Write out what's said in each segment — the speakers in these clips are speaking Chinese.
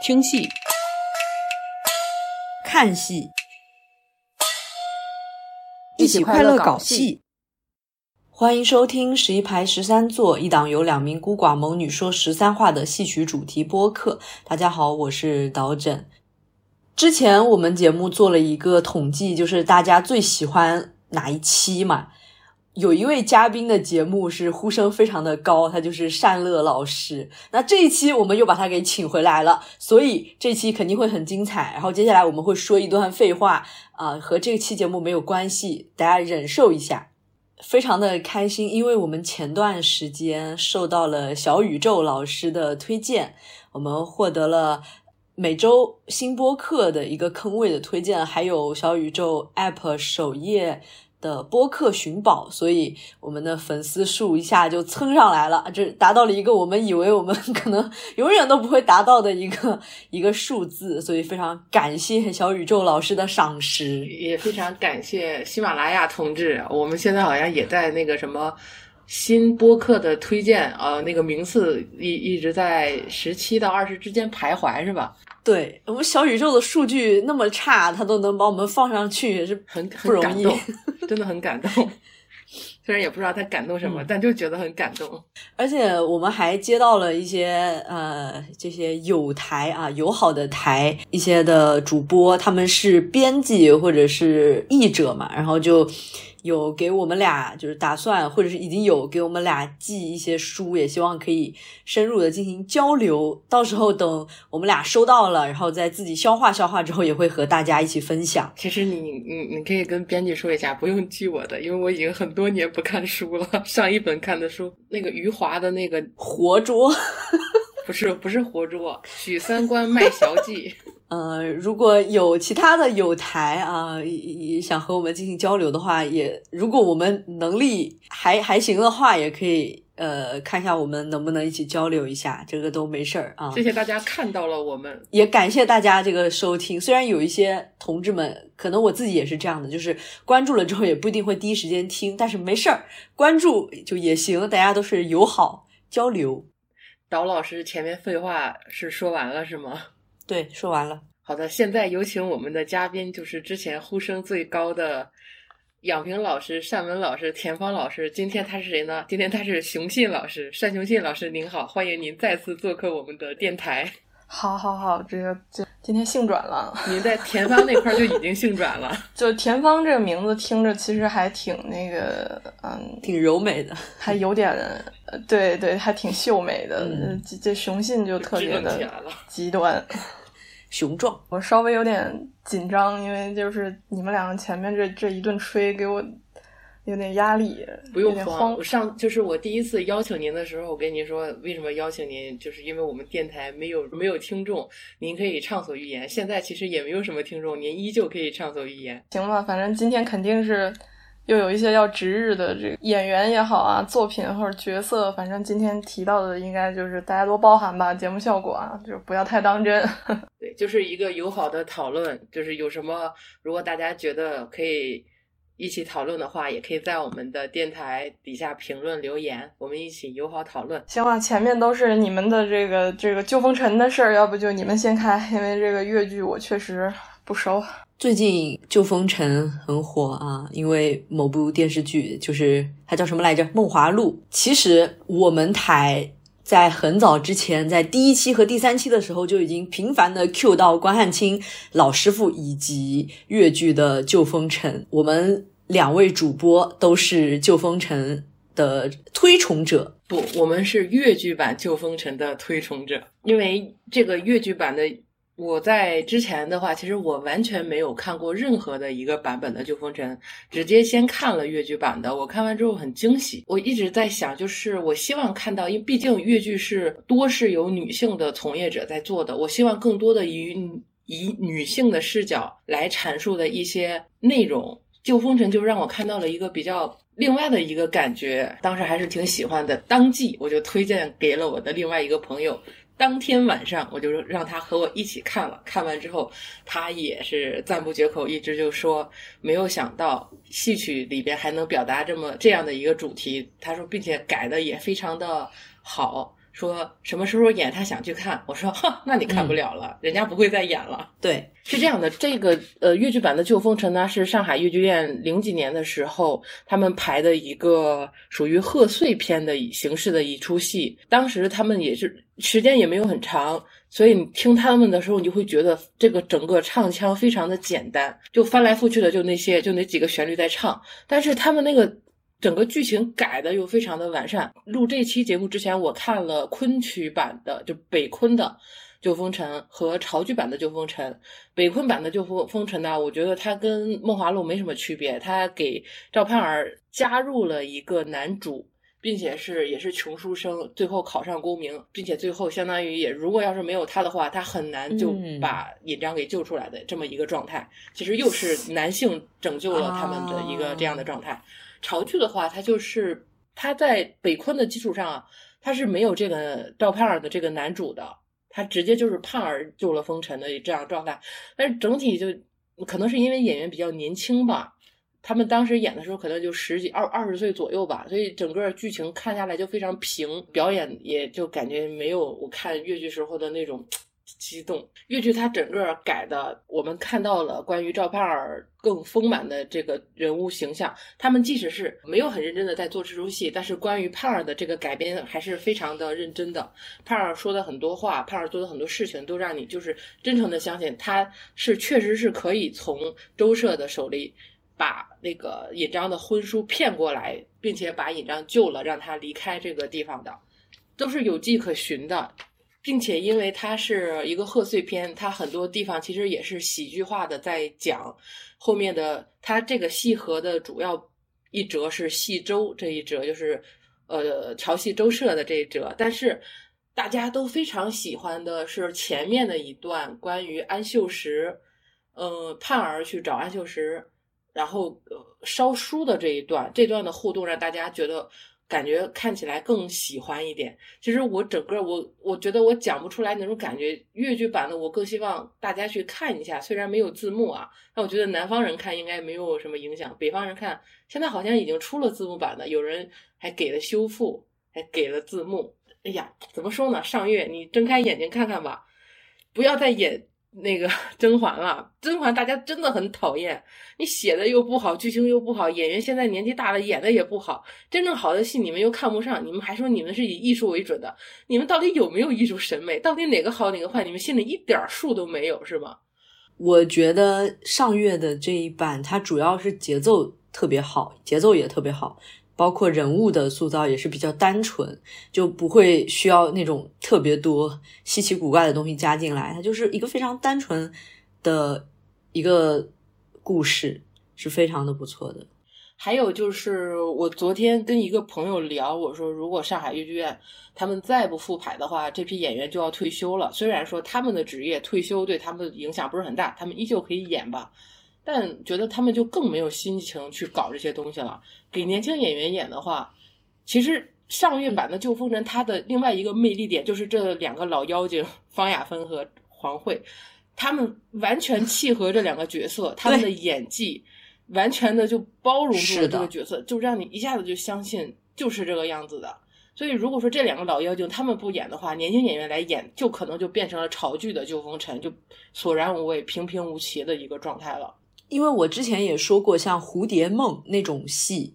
听戏、看戏，一起快乐搞戏。欢迎收听十一排十三座一档由两名孤寡猛女说十三话的戏曲主题播客。大家好，我是导枕。之前我们节目做了一个统计，就是大家最喜欢哪一期嘛？有一位嘉宾的节目是呼声非常的高，他就是善乐老师。那这一期我们又把他给请回来了，所以这期肯定会很精彩。然后接下来我们会说一段废话啊、和这期节目没有关系，大家忍受一下。非常的开心，因为我们前段时间受到了小宇宙老师的推荐，我们获得了每周新播客的一个坑位的推荐，还有小宇宙 App 首页的播客寻宝，所以我们的粉丝数一下就蹭上来了，这达到了一个我们以为我们 可能永远都不会达到的一个一个数字，所以非常感谢小宇宙老师的赏识。也非常感谢喜马拉雅同志，我们现在好像也在那个什么新播客的推荐，呃，那个名次一一直在十七到二十之间徘徊，是吧？对我们小宇宙的数据那么差，他都能把我们放上去，也是很不容易。真的很感动。虽然也不知道他感动什么，嗯但就觉得很感动。而且我们还接到了一些呃这些友台啊友好的台一些的主播，他们是编辑或者是译者嘛，然后就有给我们俩就是打算或者是已经有给我们俩寄一些书，也希望可以深入的进行交流。到时候等我们俩收到了，然后再自己消化消化之后，也会和大家一起分享。其实你你你可以跟编辑说一下，不用寄我的，因为我已经很多年不看书了。上一本看的书，那个余华的那个活捉。不是不是活捉，许三观卖小记。呃，如果有其他的友台啊，也也想和我们进行交流的话，也如果我们能力还还行的话，也可以呃看一下我们能不能一起交流一下，这个都没事儿啊。谢谢大家看到了我们，也感谢大家这个收听。虽然有一些同志们，可能我自己也是这样的，就是关注了之后也不一定会第一时间听，但是没事儿，关注就也行，大家都是友好交流。导老师前面废话是说完了是吗？对，说完了。好的，现在有请我们的嘉宾，就是之前呼声最高的养平老师、单文老师、田芳老师。今天他是谁呢？今天他是熊信老师，单雄信老师，您好，欢迎您再次做客我们的电台。好好好，这个这今天性转了，您在田芳那块儿就已经性转了，就田芳这个名字听着其实还挺那个，嗯，挺柔美的，还有点，呃对对，还挺秀美的。嗯呃这这雄性就特别的。极端，雄壮。我稍微有点紧张，因为就是你们两个前面这这一顿吹，给我有点压力，不用慌，慌我。上就是我第一次邀请您的时候，我跟您说为什么邀请您，就是因为我们电台没有没有听众，您可以畅所欲言。现在其实也没有什么听众，您依旧可以畅所欲言。行吧，反正今天肯定是又有一些要值日的这个演员也好啊，作品或者角色，反正今天提到的应该就是大家多包涵吧，节目效果啊，就不要太当真。对，就是一个友好的讨论，就是有什么，如果大家觉得可以一起讨论的话，也可以在我们的电台底下评论留言，我们一起友好讨论。行吧，前面都是你们的这个这个旧风尘的事儿，要不就你们先开，因为这个越剧我确实不熟。最近《旧风尘》很火啊，因为某部电视剧，就是它叫什么来着，《梦华录》。其实我们台在很早之前，在第一期和第三期的时候就已经频繁的 Q 到关汉卿老师傅以及越剧的《旧风尘》，我们两位主播都是《旧风尘》的推崇者。不，我们是越剧版《旧风尘》的推崇者，因为这个越剧版的，我在之前的话，其实我完全没有看过任何的一个版本的《旧风尘》，直接先看了越剧版的。我看完之后很惊喜，我一直在想，就是我希望看到，因为毕竟越剧是多是由女性的从业者在做的，我希望更多的以以女性的视角来阐述的一些内容。旧风尘就让我看到了一个比较另外的一个感觉，当时还是挺喜欢的。当即我就推荐给了我的另外一个朋友，当天晚上我就让他和我一起看了。看完之后，他也是赞不绝口，一直就说没有想到戏曲里边还能表达这么这样的一个主题。他说，并且改的也非常的好。说什么时候演，他想去看。我说，哈，那你看不了了，人家不会再演了。对，是这样的，这个呃越剧版的《旧风尘》呢，是上海越剧院零几年的时候他们排的一个属于贺岁片的形式的一出戏。当时他们也是时间也没有很长，所以你听他们的时候，你就会觉得这个整个唱腔非常的简单，就翻来覆去的就那些就那几个旋律在唱，但是他们那个。整个剧情改的又非常的完善。录这期节目之前，我看了昆曲版的，就北昆的《旧风尘》和潮剧版的《旧风尘》。北昆版的《旧风风尘》呢，我觉得它跟《梦华录》没什么区别，它给赵盼儿加入了一个男主，并且是也是穷书生，最后考上功名，并且最后相当于也如果要是没有他的话，他很难就把尹章给救出来的这么一个状态。其实又是男性拯救了他们的一个这样的状态。潮剧的话，它就是它在北昆的基础上啊，它是没有这个赵盼儿的这个男主的，他直接就是盼儿救了风尘的这样状态。但是整体就可能是因为演员比较年轻吧，他们当时演的时候可能就十几二二十岁左右吧，所以整个剧情看下来就非常平，表演也就感觉没有我看越剧时候的那种。激动，越剧它整个改的，我们看到了关于赵盼儿更丰满的这个人物形象。他们即使是没有很认真的在做这出戏，但是关于盼儿的这个改编还是非常的认真的。盼儿说的很多话，盼儿做的很多事情，都让你就是真诚的相信他是确实是可以从周社的手里把那个尹章的婚书骗过来，并且把尹章救了，让他离开这个地方的，都是有迹可循的。并且，因为它是一个贺岁片，它很多地方其实也是喜剧化的，在讲后面的。它这个戏核的主要一折是戏周这一折，就是呃调戏周社的这一折。但是大家都非常喜欢的是前面的一段关于安秀实，呃盼儿去找安秀实，然后烧书的这一段。这段的互动让大家觉得。感觉看起来更喜欢一点。其实我整个我我觉得我讲不出来那种感觉。粤剧版的我更希望大家去看一下，虽然没有字幕啊，但我觉得南方人看应该没有什么影响。北方人看现在好像已经出了字幕版的，有人还给了修复，还给了字幕。哎呀，怎么说呢？上月你睁开眼睛看看吧，不要再演。那个 甄嬛了，甄嬛大家真的很讨厌，你写的又不好，剧情又不好，演员现在年纪大了，演的也不好，真正好的戏你们又看不上，你们还说你们是以艺术为准的，你们到底有没有艺术审美？到底哪个好哪个坏？你们心里一点数都没有是吗？我觉得上月的这一版，它主要是节奏特别好，节奏也特别好。包括人物的塑造也是比较单纯，就不会需要那种特别多稀奇古怪的东西加进来。它就是一个非常单纯的一个故事，是非常的不错的。还有就是，我昨天跟一个朋友聊，我说如果上海豫剧院他们再不复排的话，这批演员就要退休了。虽然说他们的职业退休对他们的影响不是很大，他们依旧可以演吧。但觉得他们就更没有心情去搞这些东西了。给年轻演员演的话，其实上月版的《旧风尘》它的另外一个魅力点就是这两个老妖精方雅芬和黄慧，他们完全契合这两个角色，他们的演技完全的就包容住了这个角色，就让你一下子就相信就是这个样子的。所以如果说这两个老妖精他们不演的话，年轻演员来演，就可能就变成了潮剧的《旧风尘》，就索然无味、平平无奇的一个状态了。因为我之前也说过，像《蝴蝶梦》那种戏，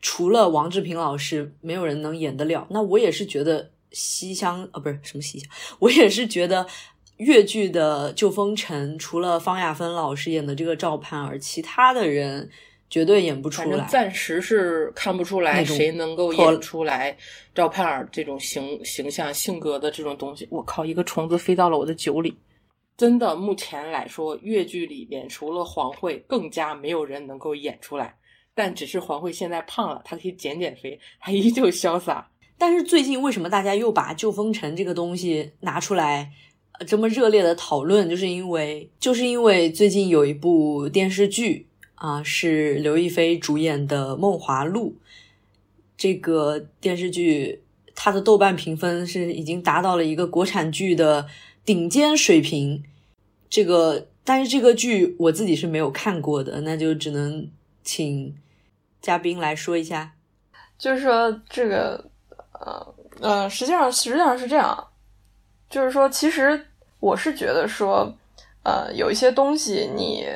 除了王志平老师，没有人能演得了。那我也是觉得《西厢》啊，不是什么《西厢》，我也是觉得越剧的《旧风尘》，除了方亚芬老师演的这个赵盼儿，其他的人绝对演不出来。暂时是看不出来谁能够演出来赵盼儿这种形形象、性格的这种东西。我靠，一个虫子飞到了我的酒里。真的，目前来说，越剧里面除了黄慧，更加没有人能够演出来。但只是黄慧现在胖了，她可以减减肥，还依旧潇洒。但是最近为什么大家又把《旧风尘》这个东西拿出来，这么热烈的讨论？就是因为，就是因为最近有一部电视剧啊，是刘亦菲主演的《梦华录》。这个电视剧它的豆瓣评分是已经达到了一个国产剧的。顶尖水平，这个但是这个剧我自己是没有看过的，那就只能请嘉宾来说一下。就是说这个呃，呃，实际上实际上是这样，就是说，其实我是觉得说，呃，有一些东西你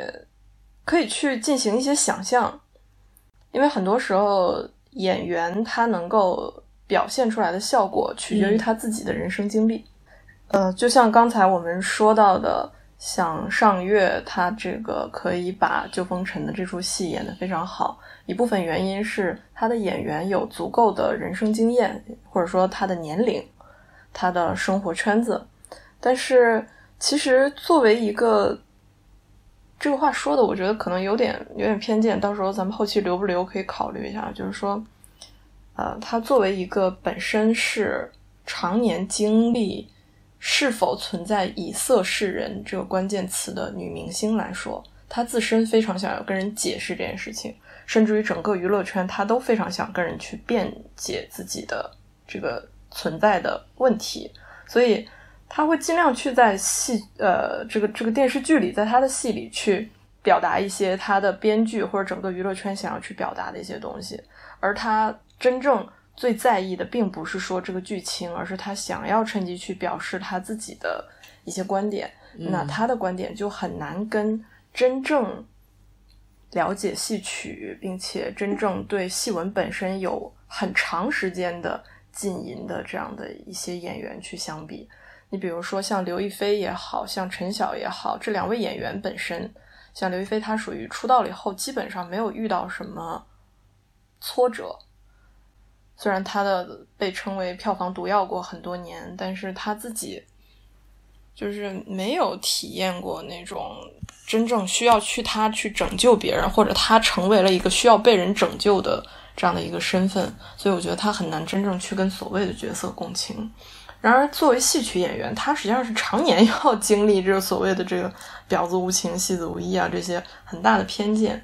可以去进行一些想象，因为很多时候演员他能够表现出来的效果取决于他自己的人生经历。呃，就像刚才我们说到的，像上月他这个可以把《旧风尘》的这出戏演得非常好。一部分原因是他的演员有足够的人生经验，或者说他的年龄、他的生活圈子。但是，其实作为一个这个话说的，我觉得可能有点有点偏见。到时候咱们后期留不留可以考虑一下。就是说，呃，他作为一个本身是常年经历是否存在以色示人这个关键词的女明星来说，她自身非常想要跟人解释这件事情。甚至于整个娱乐圈，她都非常想跟人去辩解自己的这个存在的问题，所以他会尽量去在戏呃这个这个电视剧里，在他的戏里去表达一些他的编剧或者整个娱乐圈想要去表达的一些东西，而他真正最在意的，并不是说这个剧情，而是他想要趁机去表示他自己的一些观点，那他的观点就很难跟真正。了解戏曲，并且真正对戏文本身有很长时间的浸淫的这样的一些演员去相比，你比如说像刘亦菲也好像陈晓也好，这两位演员本身，像刘亦菲她属于出道了以后基本上没有遇到什么挫折，虽然他的被称为票房毒药过很多年，但是他自己就是没有体验过那种。真正需要去他去拯救别人，或者他成为了一个需要被人拯救的这样的一个身份，所以我觉得他很难真正去跟所谓的角色共情。然而，作为戏曲演员，他实际上是常年 要经历这个所谓的这个婊子无情、戏子无义啊这些很大的偏见，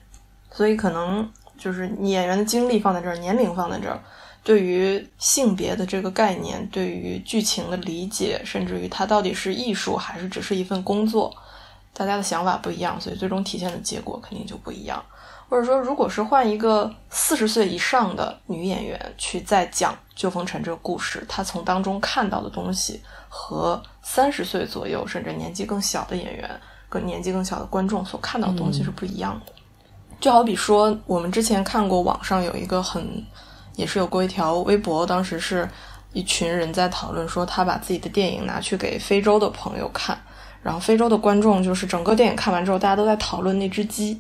所以可能就是演员的经历放在这儿，年龄放在这儿，对于性别的这个概念，对于剧情的理解，甚至于它到底是艺术还是只是一份工作。大家的想法不一样，所以最终体现的结果肯定就不一样。或者说，如果是换一个四十岁以上的女演员去再讲《旧风尘》这个故事，她从当中看到的东西和三十岁左右甚至年纪更小的演员、跟年纪更小的观众所看到的东西是不一样的。就好比说，我们之前看过网上有一个很，也是有过一条微博，当时是一群人在讨论说，他把自己的电影拿去给非洲的朋友看。然后非洲的观众就是整个电影看完之后，大家都在讨论那只鸡，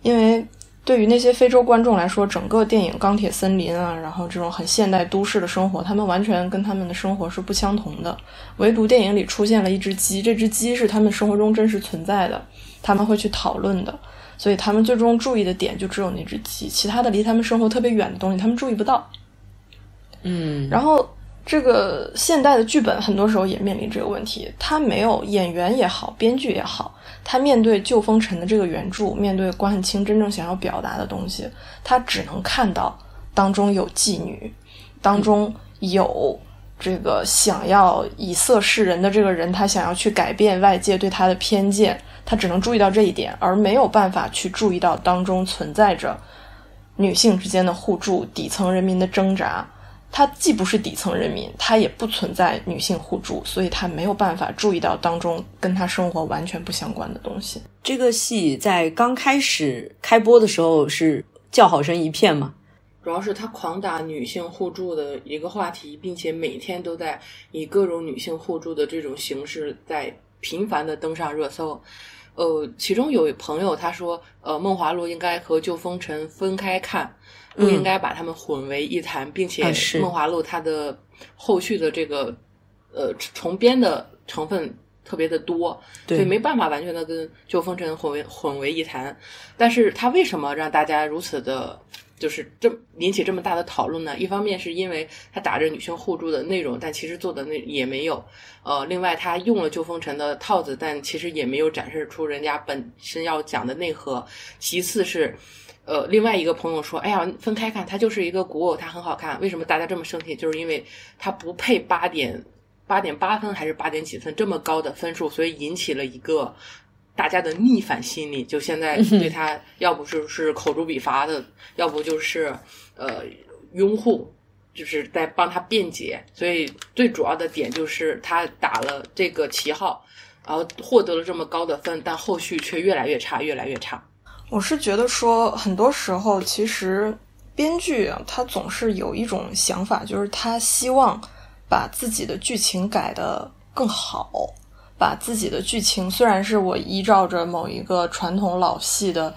因为对于那些非洲观众来说，整个电影《钢铁森林》啊，然后这种很现代都市的生活，他们完全跟他们的生活是不相同的。唯独电影里出现了一只鸡，这只鸡是他们生活中真实存在的，他们会去讨论的，所以他们最终注意的点就只有那只鸡，其他的离他们生活特别远的东西，他们注意不到。嗯，然后。这个现代的剧本很多时候也面临这个问题，他没有演员也好，编剧也好，他面对《旧风尘》的这个原著，面对关汉卿真正想要表达的东西，他只能看到当中有妓女，当中有这个想要以色示人的这个人，他想要去改变外界对他的偏见，他只能注意到这一点，而没有办法去注意到当中存在着女性之间的互助、底层人民的挣扎。他既不是底层人民，他也不存在女性互助，所以他没有办法注意到当中跟他生活完全不相关的东西。这个戏在刚开始开播的时候是叫好声一片嘛？主要是他狂打女性互助的一个话题，并且每天都在以各种女性互助的这种形式在频繁的登上热搜。呃，其中有朋友他说，呃，《梦华录》应该和《旧风尘》分开看。不应该把他们混为一谈，并且《梦华录》它的后续的这个呃重编的成分特别的多，所以没办法完全的跟《旧风尘》混为混为一谈。但是它为什么让大家如此的，就是这引起这么大的讨论呢？一方面是因为它打着女性互助的内容，但其实做的那也没有。呃，另外它用了《旧风尘》的套子，但其实也没有展示出人家本身要讲的内核。其次是。呃，另外一个朋友说：“哎呀，分开看，它就是一个古偶，它很好看。为什么大家这么生气？就是因为它不配八点八点八分还是八点几分这么高的分数，所以引起了一个大家的逆反心理。就现在对他，要不就是口诛笔伐的，要不就是呃拥护，就是在帮他辩解，所以最主要的点就是他打了这个旗号，然后获得了这么高的分，但后续却越来越差，越来越差。我是觉得说，很多时候其实编剧啊，他总是有一种想法，就是他希望把自己的剧情改得更好，把自己的剧情虽然是我依照着某一个传统老戏的。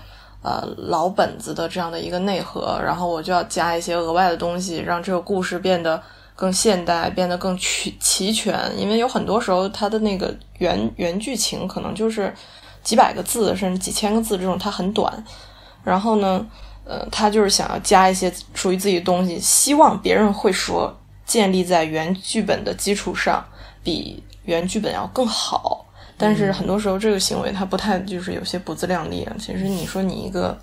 呃，老本子的这样的一个内核，然后我就要加一些额外的东西，让这个故事变得更现代，变得更齐齐全。因为有很多时候，它的那个原原剧情可能就是几百个字，甚至几千个字这种，它很短。然后呢，呃，他就是想要加一些属于自己的东西，希望别人会说建立在原剧本的基础上，比原剧本要更好。但是很多时候，这个行为它不太就是有些不自量力啊。其实你说你一个，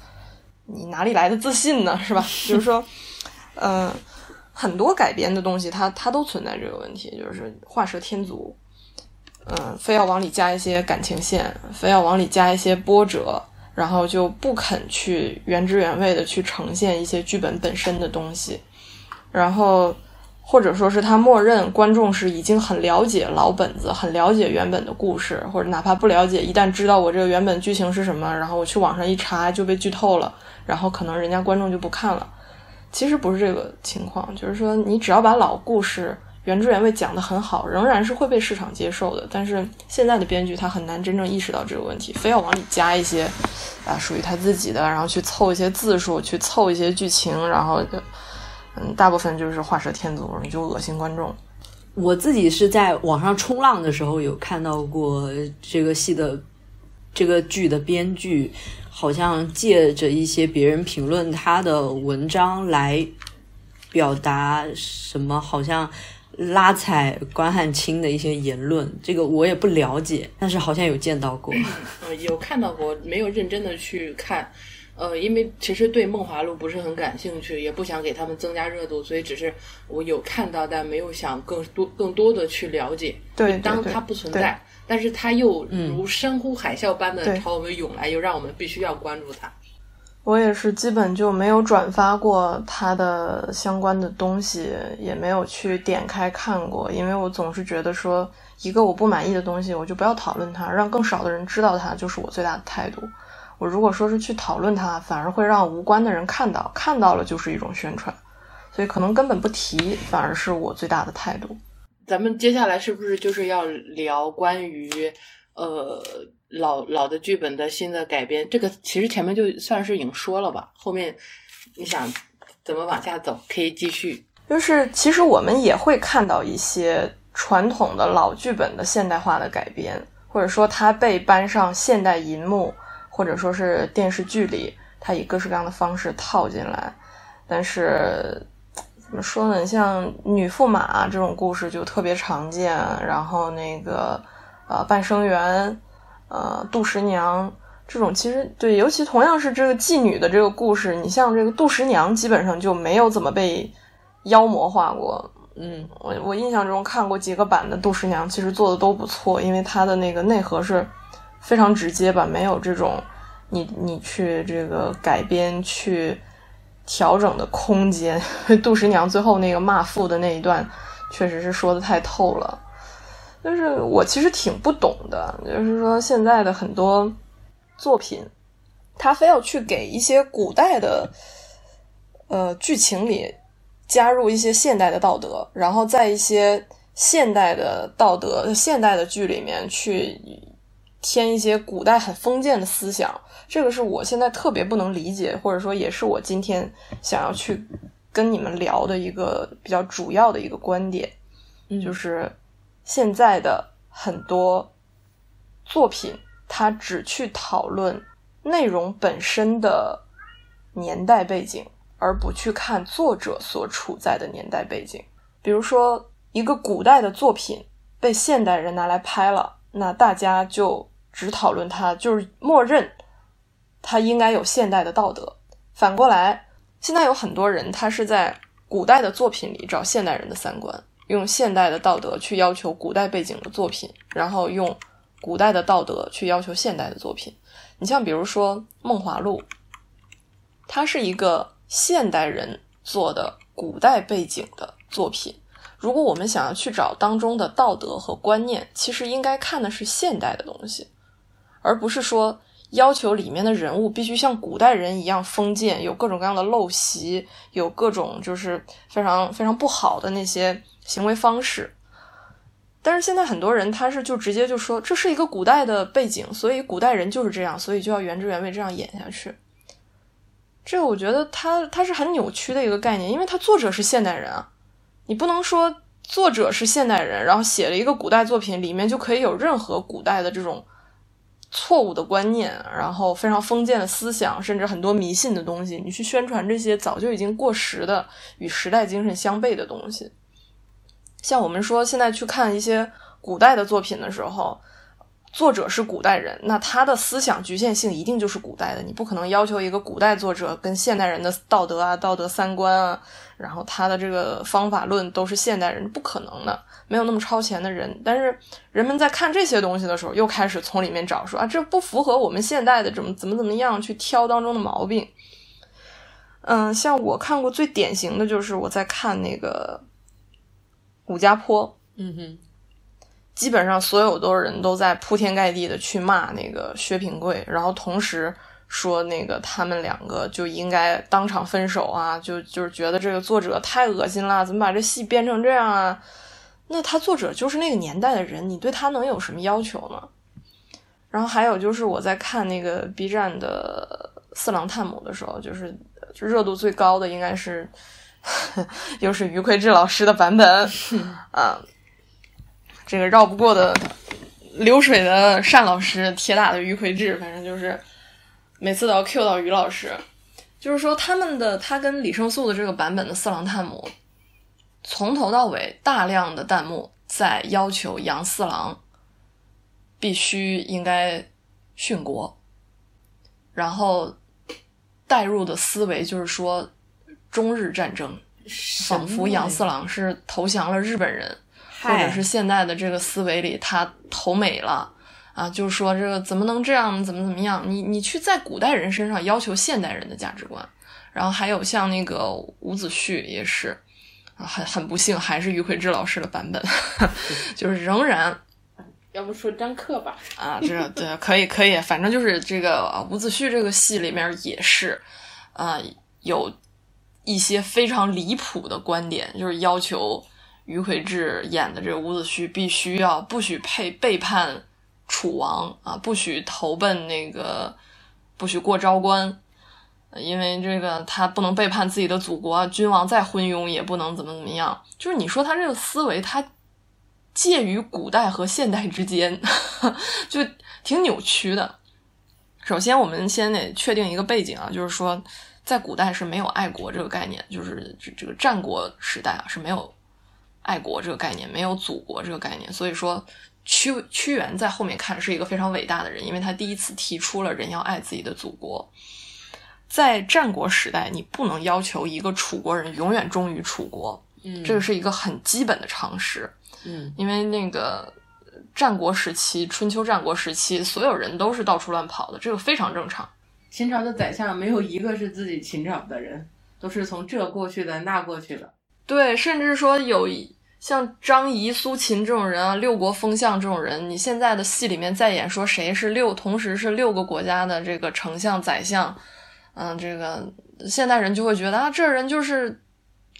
你哪里来的自信呢？是吧？就是说，呃，很多改编的东西，它它都存在这个问题，就是画蛇添足，嗯，非要往里加一些感情线，非要往里加一些波折，然后就不肯去原汁原味的去呈现一些剧本本身的东西，然后。或者说是他默认观众是已经很了解老本子，很了解原本的故事，或者哪怕不了解，一旦知道我这个原本剧情是什么，然后我去网上一查就被剧透了，然后可能人家观众就不看了。其实不是这个情况，就是说你只要把老故事原汁原味讲得很好，仍然是会被市场接受的。但是现在的编剧他很难真正意识到这个问题，非要往里加一些啊属于他自己的，然后去凑一些字数，去凑一些剧情，然后就。嗯，大部分就是画蛇添足，你就恶心观众。我自己是在网上冲浪的时候有看到过这个戏的这个剧的编剧，好像借着一些别人评论他的文章来表达什么，好像拉踩关汉卿的一些言论。这个我也不了解，但是好像有见到过。嗯，有看到过，没有认真的去看。呃，因为其实对《梦华录》不是很感兴趣，也不想给他们增加热度，所以只是我有看到，但没有想更多更多的去了解。对，当它不存在，但是它又如山呼海啸般的朝我们涌来，又让我们必须要关注它。我也是基本就没有转发过他的相关的东西，也没有去点开看过，因为我总是觉得说，一个我不满意的东西，我就不要讨论它，让更少的人知道它，就是我最大的态度。我如果说是去讨论它，反而会让无关的人看到，看到了就是一种宣传，所以可能根本不提，反而是我最大的态度。咱们接下来是不是就是要聊关于呃老老的剧本的新的改编？这个其实前面就算是已经说了吧，后面你想怎么往下走，可以继续。就是其实我们也会看到一些传统的老剧本的现代化的改编，或者说它被搬上现代银幕。或者说是电视剧里，它以各式各样的方式套进来，但是怎么说呢？像女驸马这种故事就特别常见，然后那个呃半生缘，呃杜十娘这种，其实对，尤其同样是这个妓女的这个故事，你像这个杜十娘，基本上就没有怎么被妖魔化过。嗯，我我印象中看过几个版的杜十娘，其实做的都不错，因为它的那个内核是。非常直接吧，没有这种你你去这个改编去调整的空间。杜十娘最后那个骂父的那一段，确实是说的太透了。但是我其实挺不懂的，就是说现在的很多作品，他非要去给一些古代的呃剧情里加入一些现代的道德，然后在一些现代的道德、现代的剧里面去。添一些古代很封建的思想，这个是我现在特别不能理解，或者说也是我今天想要去跟你们聊的一个比较主要的一个观点，就是现在的很多作品，它只去讨论内容本身的年代背景，而不去看作者所处在的年代背景。比如说，一个古代的作品被现代人拿来拍了，那大家就。只讨论它，就是默认它应该有现代的道德。反过来，现在有很多人，他是在古代的作品里找现代人的三观，用现代的道德去要求古代背景的作品，然后用古代的道德去要求现代的作品。你像比如说《梦华录》，它是一个现代人做的古代背景的作品。如果我们想要去找当中的道德和观念，其实应该看的是现代的东西，而不是说要求里面的人物必须像古代人一样封建，有各种各样的陋习，有各种就是非常非常不好的那些行为方式。但是现在很多人他是就直接就说这是一个古代的背景，所以古代人就是这样，所以就要原汁原味这样演下去。这个我觉得他他是很扭曲的一个概念，因为他作者是现代人啊。你不能说作者是现代人，然后写了一个古代作品，里面就可以有任何古代的这种错误的观念，然后非常封建的思想，甚至很多迷信的东西。你去宣传这些早就已经过时的、与时代精神相悖的东西。像我们说，现在去看一些古代的作品的时候。作者是古代人，那他的思想局限性一定就是古代的。你不可能要求一个古代作者跟现代人的道德啊、道德三观啊，然后他的这个方法论都是现代人，不可能的，没有那么超前的人。但是人们在看这些东西的时候，又开始从里面找说啊，这不符合我们现代的怎么怎么怎么样去挑当中的毛病。嗯，像我看过最典型的就是我在看那个武家坡，嗯哼。基本上所有的人都在铺天盖地的去骂那个薛平贵，然后同时说那个他们两个就应该当场分手啊，就就是觉得这个作者太恶心了，怎么把这戏编成这样啊？那他作者就是那个年代的人，你对他能有什么要求呢？然后还有就是我在看那个 B 站的四郎探母的时候，就是热度最高的应该是 又是于魁智老师的版本 啊。这个绕不过的流水的单老师，铁打的于魁智，反正就是每次都要 Q 到于老师。就是说，他们的他跟李胜素的这个版本的四郎探母，从头到尾大量的弹幕在要求杨四郎必须应该殉国，然后带入的思维就是说中日战争，仿佛杨四郎是投降了日本人。或者是现在的这个思维里，他投美了啊，就是说这个怎么能这样，怎么怎么样？你你去在古代人身上要求现代人的价值观，然后还有像那个伍子胥也是，很很不幸，还是于魁智老师的版本，就是仍然，要不说张克吧？啊，这对可以可以，反正就是这个伍子胥这个戏里面也是，啊，有一些非常离谱的观点，就是要求。于魁智演的这个伍子胥必须要不许配背叛楚王啊，不许投奔那个，不许过昭关，因为这个他不能背叛自己的祖国，君王再昏庸也不能怎么怎么样。就是你说他这个思维，他介于古代和现代之间，就挺扭曲的。首先，我们先得确定一个背景啊，就是说在古代是没有爱国这个概念，就是这这个战国时代啊是没有。爱国这个概念没有祖国这个概念，所以说屈屈原在后面看是一个非常伟大的人，因为他第一次提出了人要爱自己的祖国。在战国时代，你不能要求一个楚国人永远忠于楚国，嗯，这个是一个很基本的常识，嗯，因为那个战国时期、春秋战国时期，所有人都是到处乱跑的，这个非常正常。秦朝的宰相没有一个是自己秦朝的人，都是从这过去的那过去的。对，甚至说有像张仪、苏秦这种人啊，六国封相这种人，你现在的戏里面再演说谁是六，同时是六个国家的这个丞相、宰相，嗯，这个现代人就会觉得啊，这人就是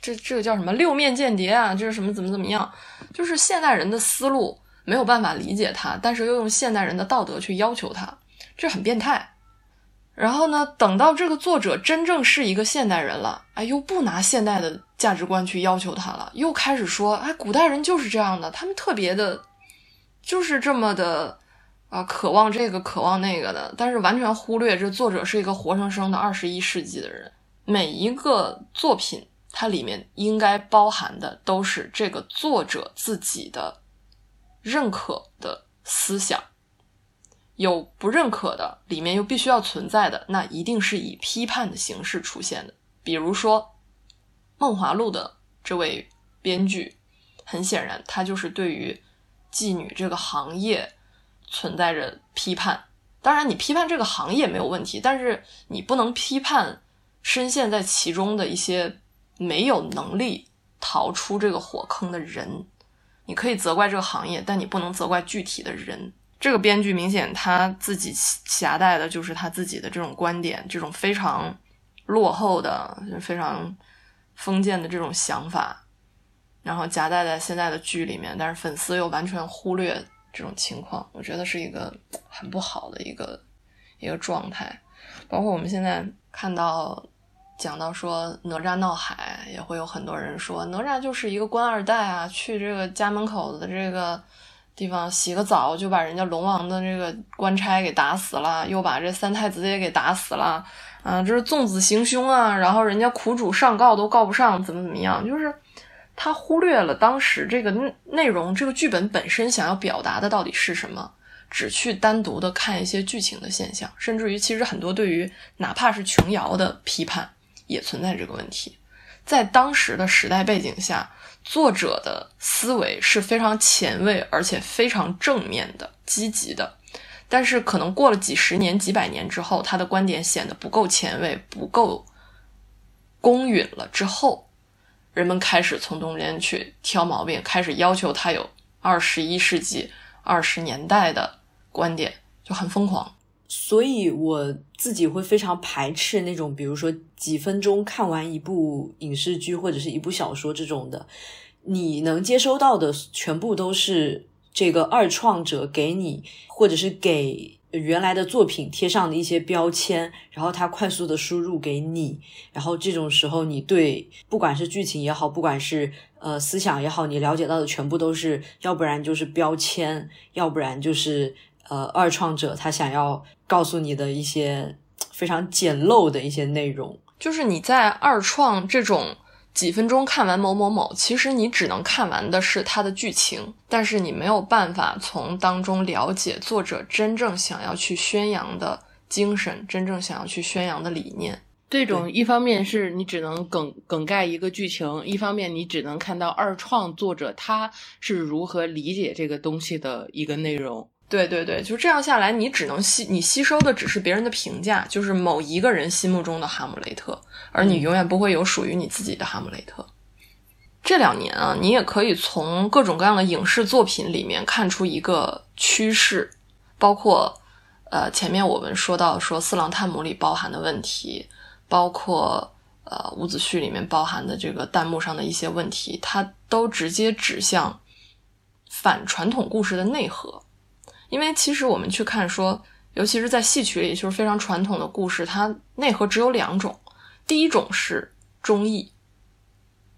这这个叫什么六面间谍啊，这是什么怎么怎么样，就是现代人的思路没有办法理解他，但是又用现代人的道德去要求他，这很变态。然后呢？等到这个作者真正是一个现代人了，哎，又不拿现代的价值观去要求他了，又开始说，哎，古代人就是这样的，他们特别的，就是这么的，啊，渴望这个，渴望那个的，但是完全忽略这作者是一个活生生的二十一世纪的人。每一个作品，它里面应该包含的都是这个作者自己的认可的思想。有不认可的，里面又必须要存在的，那一定是以批判的形式出现的。比如说《梦华录》的这位编剧，很显然他就是对于妓女这个行业存在着批判。当然，你批判这个行业没有问题，但是你不能批判深陷在其中的一些没有能力逃出这个火坑的人。你可以责怪这个行业，但你不能责怪具体的人。这个编剧明显他自己携带的就是他自己的这种观点，这种非常落后的、非常封建的这种想法，然后夹带在现在的剧里面，但是粉丝又完全忽略这种情况，我觉得是一个很不好的一个一个状态。包括我们现在看到讲到说哪吒闹海，也会有很多人说哪吒就是一个官二代啊，去这个家门口的这个。地方洗个澡就把人家龙王的这个官差给打死了，又把这三太子也给打死了，啊，这是纵子行凶啊！然后人家苦主上告都告不上，怎么怎么样？就是他忽略了当时这个内容，这个剧本本身想要表达的到底是什么，只去单独的看一些剧情的现象，甚至于其实很多对于哪怕是琼瑶的批判也存在这个问题，在当时的时代背景下。作者的思维是非常前卫，而且非常正面的、积极的。但是，可能过了几十年、几百年之后，他的观点显得不够前卫、不够公允了。之后，人们开始从中间去挑毛病，开始要求他有二十一世纪二十年代的观点，就很疯狂。所以，我自己会非常排斥那种，比如说几分钟看完一部影视剧或者是一部小说这种的。你能接收到的全部都是这个二创者给你，或者是给原来的作品贴上的一些标签，然后他快速的输入给你，然后这种时候，你对不管是剧情也好，不管是呃思想也好，你了解到的全部都是，要不然就是标签，要不然就是呃二创者他想要。告诉你的一些非常简陋的一些内容，就是你在二创这种几分钟看完某某某，其实你只能看完的是它的剧情，但是你没有办法从当中了解作者真正想要去宣扬的精神，真正想要去宣扬的理念。这种一方面是你只能梗梗概一个剧情，一方面你只能看到二创作者他是如何理解这个东西的一个内容。对对对，就这样下来，你只能吸你吸收的只是别人的评价，就是某一个人心目中的哈姆雷特，而你永远不会有属于你自己的哈姆雷特。这两年啊，你也可以从各种各样的影视作品里面看出一个趋势，包括呃前面我们说到说《四郎探母》里包含的问题，包括呃伍子胥里面包含的这个弹幕上的一些问题，它都直接指向反传统故事的内核。因为其实我们去看说，尤其是在戏曲里，就是非常传统的故事，它内核只有两种，第一种是忠义，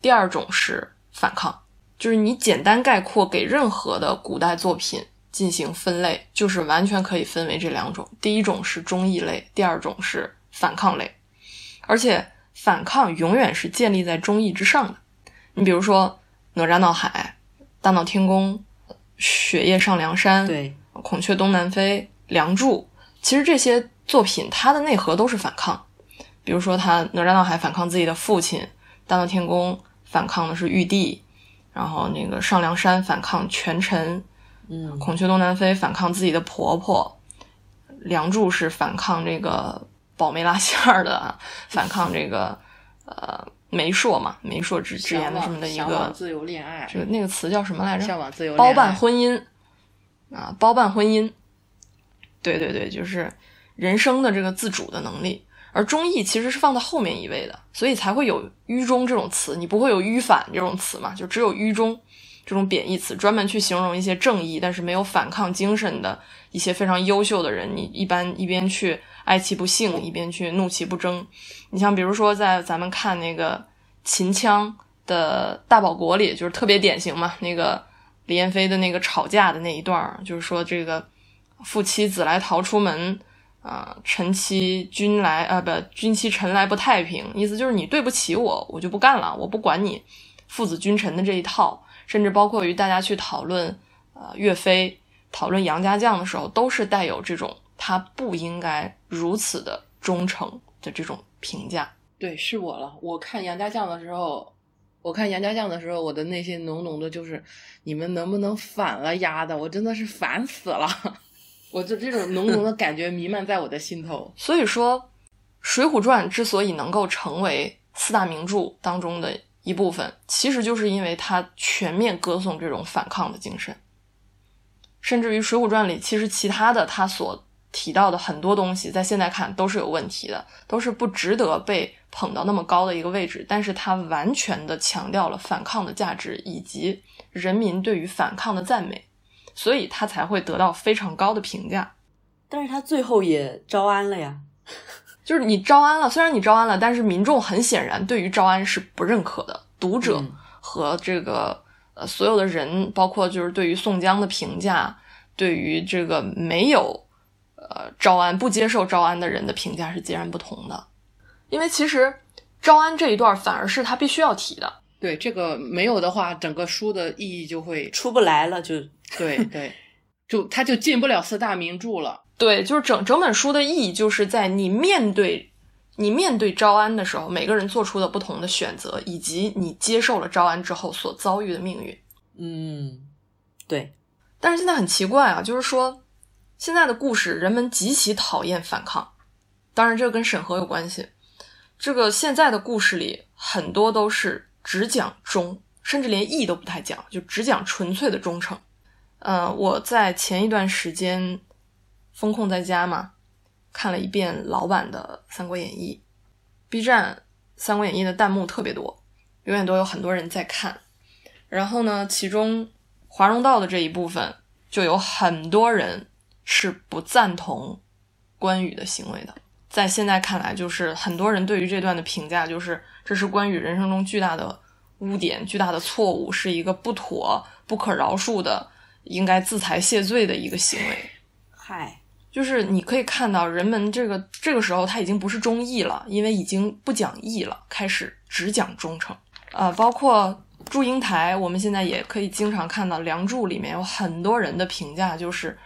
第二种是反抗。就是你简单概括给任何的古代作品进行分类，就是完全可以分为这两种：第一种是忠义类，第二种是反抗类。而且反抗永远是建立在忠义之上的。你比如说哪吒闹海、大闹天宫、雪夜上梁山，对。孔雀东南飞、梁祝，其实这些作品它的内核都是反抗。比如说，他哪吒闹海反抗自己的父亲，大闹天宫反抗的是玉帝，然后那个上梁山反抗权臣，嗯，孔雀东南飞反抗自己的婆婆，梁祝是反抗这个保媒拉线儿的，反抗这个呃媒妁嘛，媒妁之之言的这么的一个自由恋爱，这个那个词叫什么来着？向往自由包办婚姻。啊，包办婚姻，对对对，就是人生的这个自主的能力。而忠义其实是放在后面一位的，所以才会有愚忠这种词，你不会有愚反这种词嘛？就只有愚忠这种贬义词，专门去形容一些正义但是没有反抗精神的一些非常优秀的人。你一般一边去哀其不幸，一边去怒其不争。你像比如说，在咱们看那个秦腔的大宝国里，就是特别典型嘛，那个。李彦飞的那个吵架的那一段就是说这个父妻子来逃出门啊，臣妻君来啊，不，君妻臣来不太平，意思就是你对不起我，我就不干了，我不管你父子君臣的这一套，甚至包括于大家去讨论呃岳飞、讨论杨家将的时候，都是带有这种他不应该如此的忠诚的这种评价。对，是我了。我看杨家将的时候。我看杨家将的时候，我的内心浓浓的就是，你们能不能反了丫的？我真的是烦死了，我就这种浓浓的感觉弥漫在我的心头。所以说，《水浒传》之所以能够成为四大名著当中的一部分，其实就是因为它全面歌颂这种反抗的精神。甚至于《水浒传》里，其实其他的他所提到的很多东西，在现在看都是有问题的，都是不值得被捧到那么高的一个位置。但是他完全的强调了反抗的价值以及人民对于反抗的赞美，所以他才会得到非常高的评价。但是他最后也招安了呀。就是你招安了，虽然你招安了，但是民众很显然对于招安是不认可的。读者和这个呃所有的人，包括就是对于宋江的评价，对于这个没有呃招安、不接受招安的人的评价是截然不同的。因为其实招安这一段反而是他必须要提的。对这个没有的话，整个书的意义就会出不来了，就对对，就他就进不了四大名著了。对，就是整整本书的意义，就是在你面对你面对招安的时候，每个人做出的不同的选择，以及你接受了招安之后所遭遇的命运。嗯，对。但是现在很奇怪啊，就是说现在的故事，人们极其讨厌反抗。当然，这个跟审核有关系。这个现在的故事里，很多都是只讲忠，甚至连义都不太讲，就只讲纯粹的忠诚。嗯，我在前一段时间。风控在家嘛，看了一遍老版的《三国演义》，B 站《三国演义》的弹幕特别多，永远都有很多人在看。然后呢，其中华容道的这一部分就有很多人是不赞同关羽的行为的。在现在看来，就是很多人对于这段的评价就是这是关羽人生中巨大的污点、巨大的错误，是一个不妥、不可饶恕的，应该自裁谢罪的一个行为。嗨。就是你可以看到，人们这个这个时候他已经不是忠义了，因为已经不讲义了，开始只讲忠诚。呃，包括祝英台，我们现在也可以经常看到《梁祝》里面有很多人的评价，就是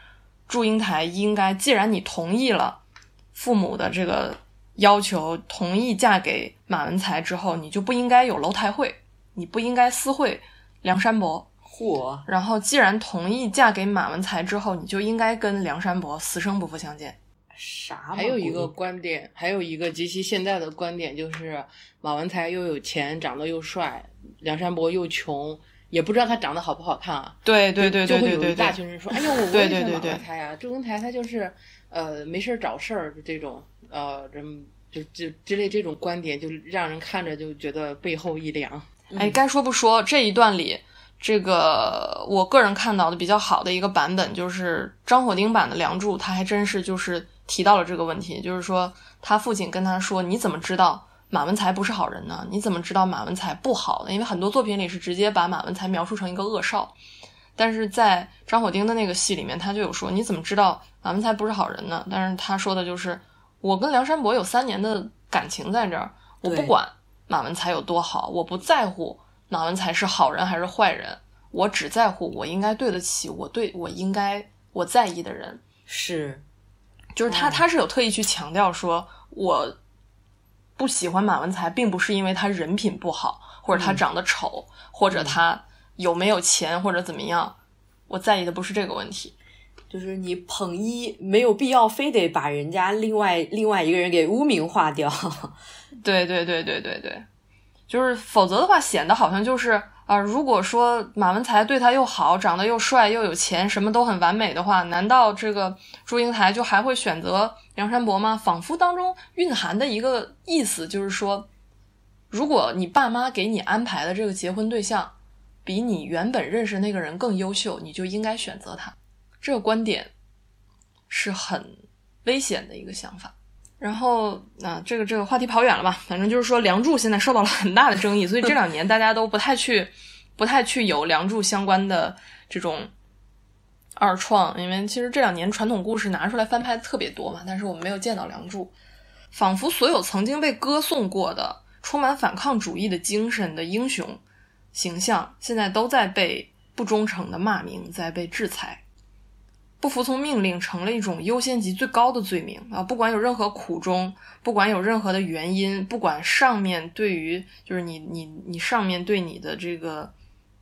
祝英台应该，既然你同意了父母的这个要求，同意嫁给马文才之后，你就不应该有楼台会，你不应该私会梁山伯。嚯！然后，既然同意嫁给马文才之后，你就应该跟梁山伯死生不复相见。啥？还有一个观点，还有一个极其现在的观点，就是马文才又有钱，长得又帅，梁山伯又穷，也不知道他长得好不好看啊。对对对对对，就会有一大群人说：“哎呦，我对对对马文才呀，祝英台他就是呃没事找事儿这种呃人就就之类这种观点，就让人看着就觉得背后一凉。哎，该说不说，这一段里。这个我个人看到的比较好的一个版本，就是张火丁版的《梁祝》，他还真是就是提到了这个问题，就是说他父亲跟他说：“你怎么知道马文才不是好人呢？你怎么知道马文才不好呢？因为很多作品里是直接把马文才描述成一个恶少，但是在张火丁的那个戏里面，他就有说：你怎么知道马文才不是好人呢？但是他说的就是我跟梁山伯有三年的感情在这儿，我不管马文才有多好，我不在乎。”马文才是好人还是坏人？我只在乎我应该对得起我对我应该我在意的人。是，就是他，他是有特意去强调说，我不喜欢马文才，并不是因为他人品不好，或者他长得丑，或者他有没有钱，或者怎么样。我在意的不是这个问题。就是你捧一，没有必要非得把人家另外另外一个人给污名化掉。对对对对对对。就是否则的话，显得好像就是啊，如果说马文才对他又好，长得又帅又有钱，什么都很完美的话，难道这个祝英台就还会选择梁山伯吗？仿佛当中蕴含的一个意思就是说，如果你爸妈给你安排的这个结婚对象比你原本认识那个人更优秀，你就应该选择他。这个观点是很危险的一个想法。然后，那这个这个话题跑远了吧？反正就是说，《梁祝》现在受到了很大的争议，所以这两年大家都不太去，不太去有《梁祝》相关的这种二创，因为其实这两年传统故事拿出来翻拍特别多嘛，但是我们没有见到《梁祝》，仿佛所有曾经被歌颂过的、充满反抗主义的精神的英雄形象，现在都在被不忠诚的骂名，在被制裁。不服从命令成了一种优先级最高的罪名啊！不管有任何苦衷，不管有任何的原因，不管上面对于就是你你你上面对你的这个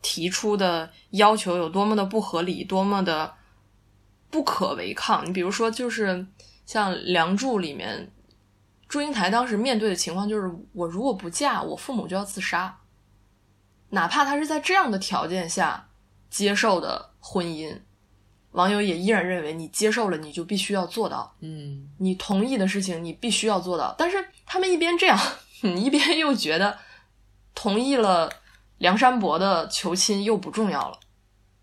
提出的要求有多么的不合理，多么的不可违抗。你比如说，就是像《梁祝》里面祝英台当时面对的情况就是，我如果不嫁，我父母就要自杀。哪怕他是在这样的条件下接受的婚姻，网友也依然认为你接受了，你就必须要做到。嗯，你同意的事情，你必须要做到。但是他们一边这样，你一边又觉得同意了梁山伯的求亲又不重要了。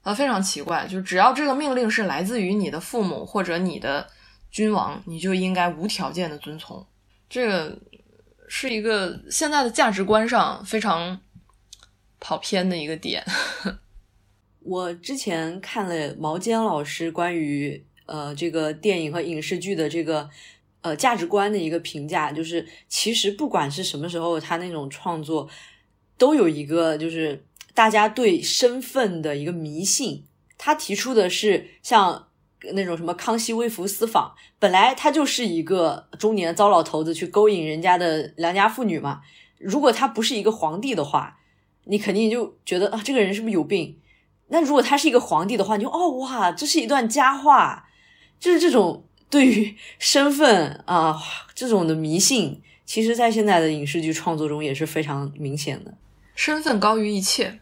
啊，非常奇怪，就是只要这个命令是来自于你的父母或者你的君王，你就应该无条件的遵从。这个是一个现在的价值观上非常跑偏的一个点。我之前看了毛尖老师关于呃这个电影和影视剧的这个呃价值观的一个评价，就是其实不管是什么时候，他那种创作都有一个就是。大家对身份的一个迷信，他提出的是像那种什么康熙微服私访，本来他就是一个中年糟老头子去勾引人家的良家妇女嘛。如果他不是一个皇帝的话，你肯定就觉得啊，这个人是不是有病？那如果他是一个皇帝的话，你就哦哇，这是一段佳话。就是这种对于身份啊这种的迷信，其实在现在的影视剧创作中也是非常明显的，身份高于一切。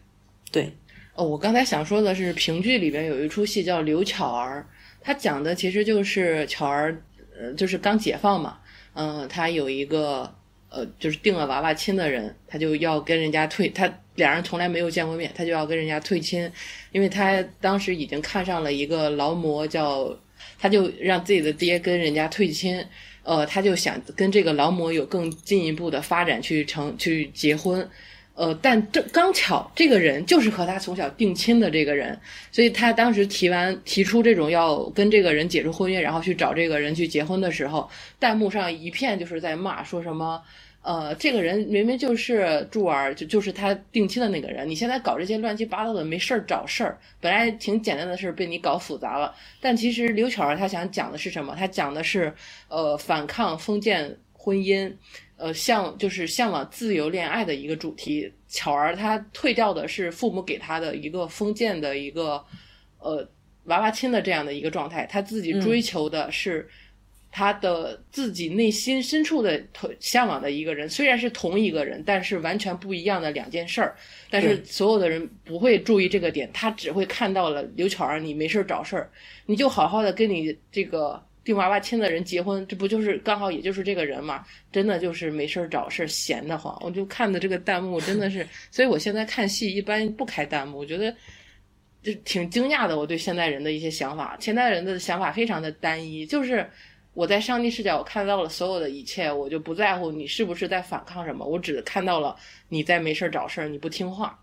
对，哦，我刚才想说的是，评剧里边有一出戏叫《刘巧儿》，他讲的其实就是巧儿，呃，就是刚解放嘛，嗯，他有一个呃，就是定了娃娃亲的人，他就要跟人家退，他两人从来没有见过面，他就要跟人家退亲，因为他当时已经看上了一个劳模，叫他就让自己的爹跟人家退亲，呃，他就想跟这个劳模有更进一步的发展，去成去结婚。呃，但这刚巧这个人就是和他从小定亲的这个人，所以他当时提完提出这种要跟这个人解除婚约，然后去找这个人去结婚的时候，弹幕上一片就是在骂，说什么，呃，这个人明明就是祝儿，就就是他定亲的那个人，你现在搞这些乱七八糟的没事儿找事儿，本来挺简单的事儿被你搞复杂了。但其实刘巧儿她想讲的是什么？她讲的是，呃，反抗封建婚姻。呃，向就是向往自由恋爱的一个主题。巧儿她退掉的是父母给她的一个封建的一个呃娃娃亲的这样的一个状态，她自己追求的是她的自己内心深处的向往的一个人。虽然是同一个人，但是完全不一样的两件事儿。但是所有的人不会注意这个点，他只会看到了刘巧儿，你没事儿找事儿，你就好好的跟你这个。订娃娃亲的人结婚，这不就是刚好也就是这个人嘛？真的就是没事儿找事儿，闲得慌。我就看的这个弹幕真的是，所以我现在看戏一般不开弹幕，我觉得就挺惊讶的。我对现代人的一些想法，现代人的想法非常的单一，就是我在上帝视角我看到了所有的一切，我就不在乎你是不是在反抗什么，我只看到了你在没事儿找事儿，你不听话。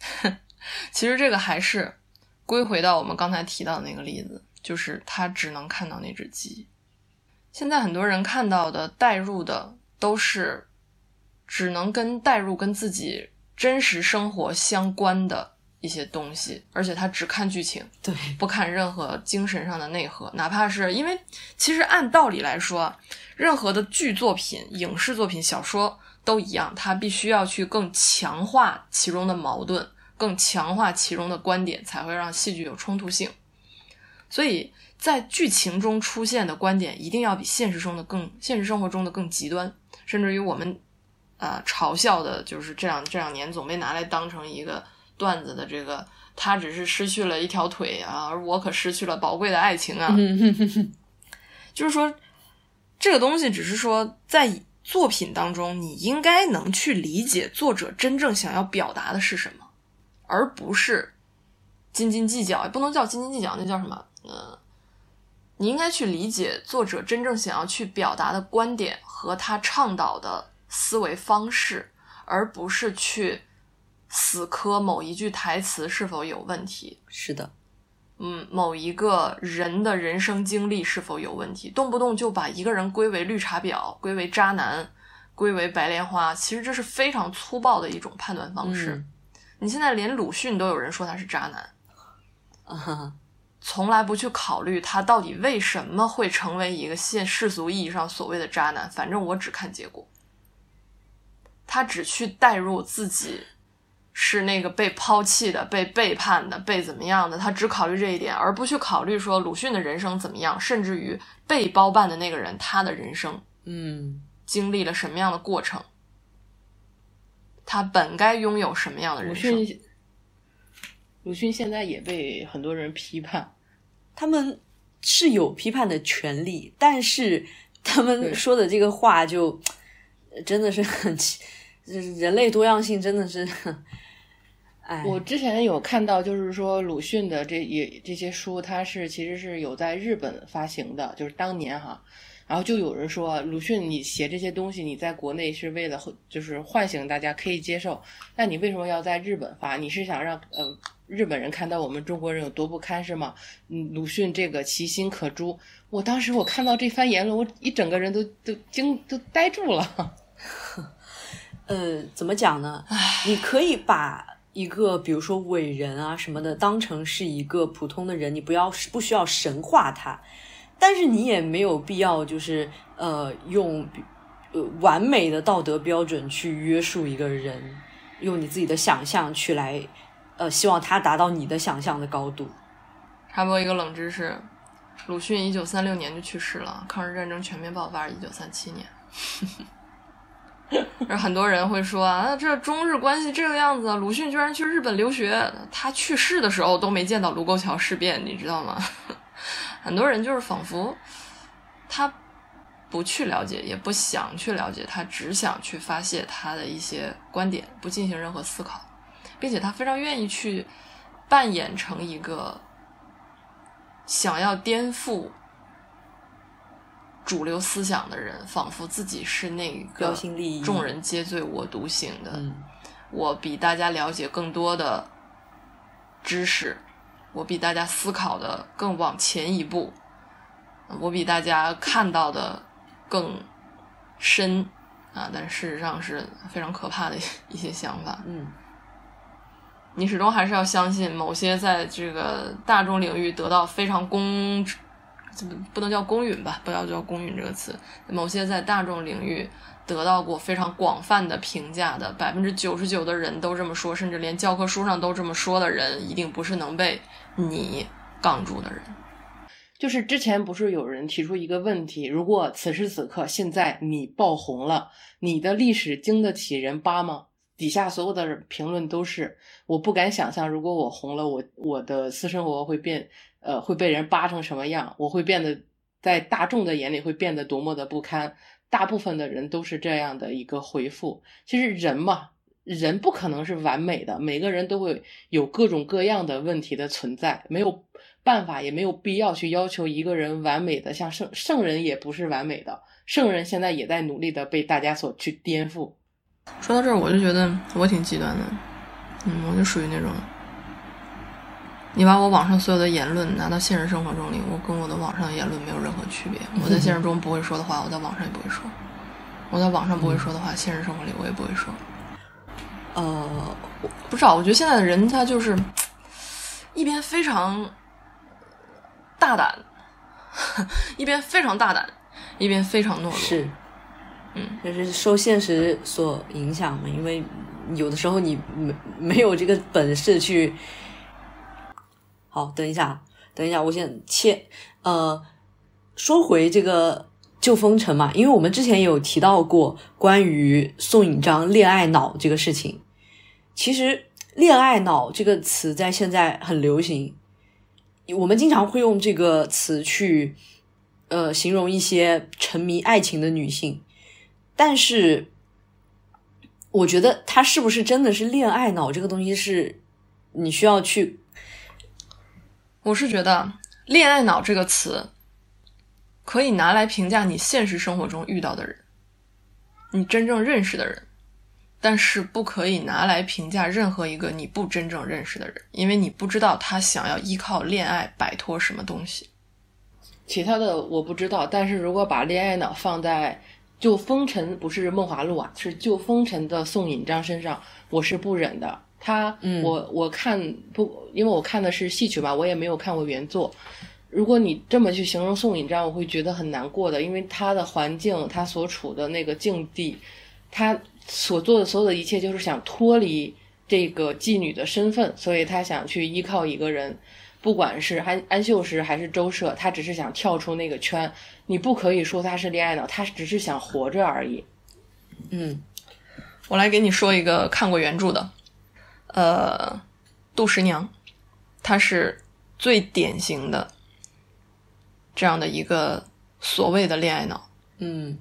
其实这个还是归回到我们刚才提到的那个例子。就是他只能看到那只鸡。现在很多人看到的代入的都是只能跟代入跟自己真实生活相关的一些东西，而且他只看剧情，对，不看任何精神上的内核。哪怕是因为其实按道理来说，任何的剧作品、影视作品、小说都一样，它必须要去更强化其中的矛盾，更强化其中的观点，才会让戏剧有冲突性。所以在剧情中出现的观点一定要比现实中的更现实生活中的更极端，甚至于我们呃嘲笑的就是这两这两年总被拿来当成一个段子的这个，他只是失去了一条腿啊，而我可失去了宝贵的爱情啊。就是说，这个东西只是说在作品当中，你应该能去理解作者真正想要表达的是什么，而不是斤斤计较，也不能叫斤斤计较，那叫什么？嗯，你应该去理解作者真正想要去表达的观点和他倡导的思维方式，而不是去死磕某一句台词是否有问题。是的，嗯，某一个人的人生经历是否有问题，动不动就把一个人归为绿茶婊、归为渣男、归为白莲花，其实这是非常粗暴的一种判断方式。你现在连鲁迅都有人说他是渣男，啊。从来不去考虑他到底为什么会成为一个现世俗意义上所谓的渣男，反正我只看结果。他只去代入自己是那个被抛弃的、被背叛的、被怎么样的，他只考虑这一点，而不去考虑说鲁迅的人生怎么样，甚至于被包办的那个人他的人生嗯，经历了什么样的过程，他本该拥有什么样的人生。鲁迅，现在也被很多人批判，他们是有批判的权利，但是他们说的这个话就真的是很奇，人类多样性真的是，哎，我之前有看到，就是说鲁迅的这也这些书，它是其实是有在日本发行的，就是当年哈，然后就有人说鲁迅你写这些东西，你在国内是为了就是唤醒大家可以接受，那你为什么要在日本发？你是想让呃日本人看到我们中国人有多不堪是吗？嗯，鲁迅这个其心可诛。我当时我看到这番言论，我一整个人都都惊都呆住了。呃，怎么讲呢？你可以把一个比如说伟人啊什么的当成是一个普通的人，你不要不需要神化他，但是你也没有必要就是呃用呃完美的道德标准去约束一个人，用你自己的想象去来呃希望他达到你的想象的高度。插播一个冷知识：鲁迅一九三六年就去世了，抗日战争全面爆发是一九三七年。而很多人会说啊，这中日关系这个样子，鲁迅居然去日本留学，他去世的时候都没见到卢沟桥事变，你知道吗？很多人就是仿佛他不去了解，也不想去了解，他只想去发泄他的一些观点，不进行任何思考，并且他非常愿意去扮演成一个想要颠覆主流思想的人，仿佛自己是那个众人皆醉我独醒的。嗯我比大家了解更多的知识，我比大家思考的更往前一步，我比大家看到的更深啊！但事实上是非常可怕的一些想法。嗯你始终还是要相信某些在这个大众领域得到非常公，怎么不能叫公允吧？不要叫公允这个词。某些在大众领域得到过非常广泛的评价的，百分之九十九的人都这么说，甚至连教科书上都这么说的人，一定不是能被你杠住的人。就是之前不是有人提出一个问题：如果此时此刻现在你爆红了，你的历史经得起人扒吗？底下所有的评论都是我不敢想象，如果我红了，我我的私生活会变，呃，会被人扒成什么样？我会变得在大众的眼里会变得多么的不堪。大部分的人都是这样的一个回复。其实人嘛，人不可能是完美的，每个人都会有各种各样的问题的存在，没有办法，也没有必要去要求一个人完美的，像圣圣人也不是完美的，圣人现在也在努力的被大家所去颠覆。说到这儿，我就觉得我挺极端的，嗯，我就属于那种，你把我网上所有的言论拿到现实生活中里，我跟我的网上的言论没有任何区别。我在现实中不会说的话，我在网上也不会说；我在网上不会说的话，现实生活里我也不会说。呃，我不知道，我觉得现在的人他就是一边非常大胆，一边非常大胆，一边非常懦弱。是，嗯，就是受现实所影响嘛，因为有的时候你没没有这个本事去。好，等一下，等一下，我先切。呃，说回这个旧风尘嘛，因为我们之前有提到过关于宋颖章恋爱脑这个事情。其实“恋爱脑”这个词在现在很流行，我们经常会用这个词去呃形容一些沉迷爱情的女性。但是，我觉得他是不是真的是恋爱脑这个东西是你需要去。我是觉得“恋爱脑”这个词可以拿来评价你现实生活中遇到的人，你真正认识的人，但是不可以拿来评价任何一个你不真正认识的人，因为你不知道他想要依靠恋爱摆脱什么东西。其他的我不知道，但是如果把恋爱脑放在旧风尘，不是梦华录啊，是就风尘的宋引章身上，我是不忍的。他，嗯我我看不，因为我看的是戏曲嘛，我也没有看过原作。如果你这么去形容宋引章，我会觉得很难过的，因为他的环境，他所处的那个境地，他所做的所有的一切，就是想脱离这个妓女的身份，所以他想去依靠一个人。不管是安安秀实还是周舍，他只是想跳出那个圈。你不可以说他是恋爱脑，他只是想活着而已。嗯，我来给你说一个看过原著的，呃，杜十娘，她是最典型的这样的一个所谓的恋爱脑。嗯，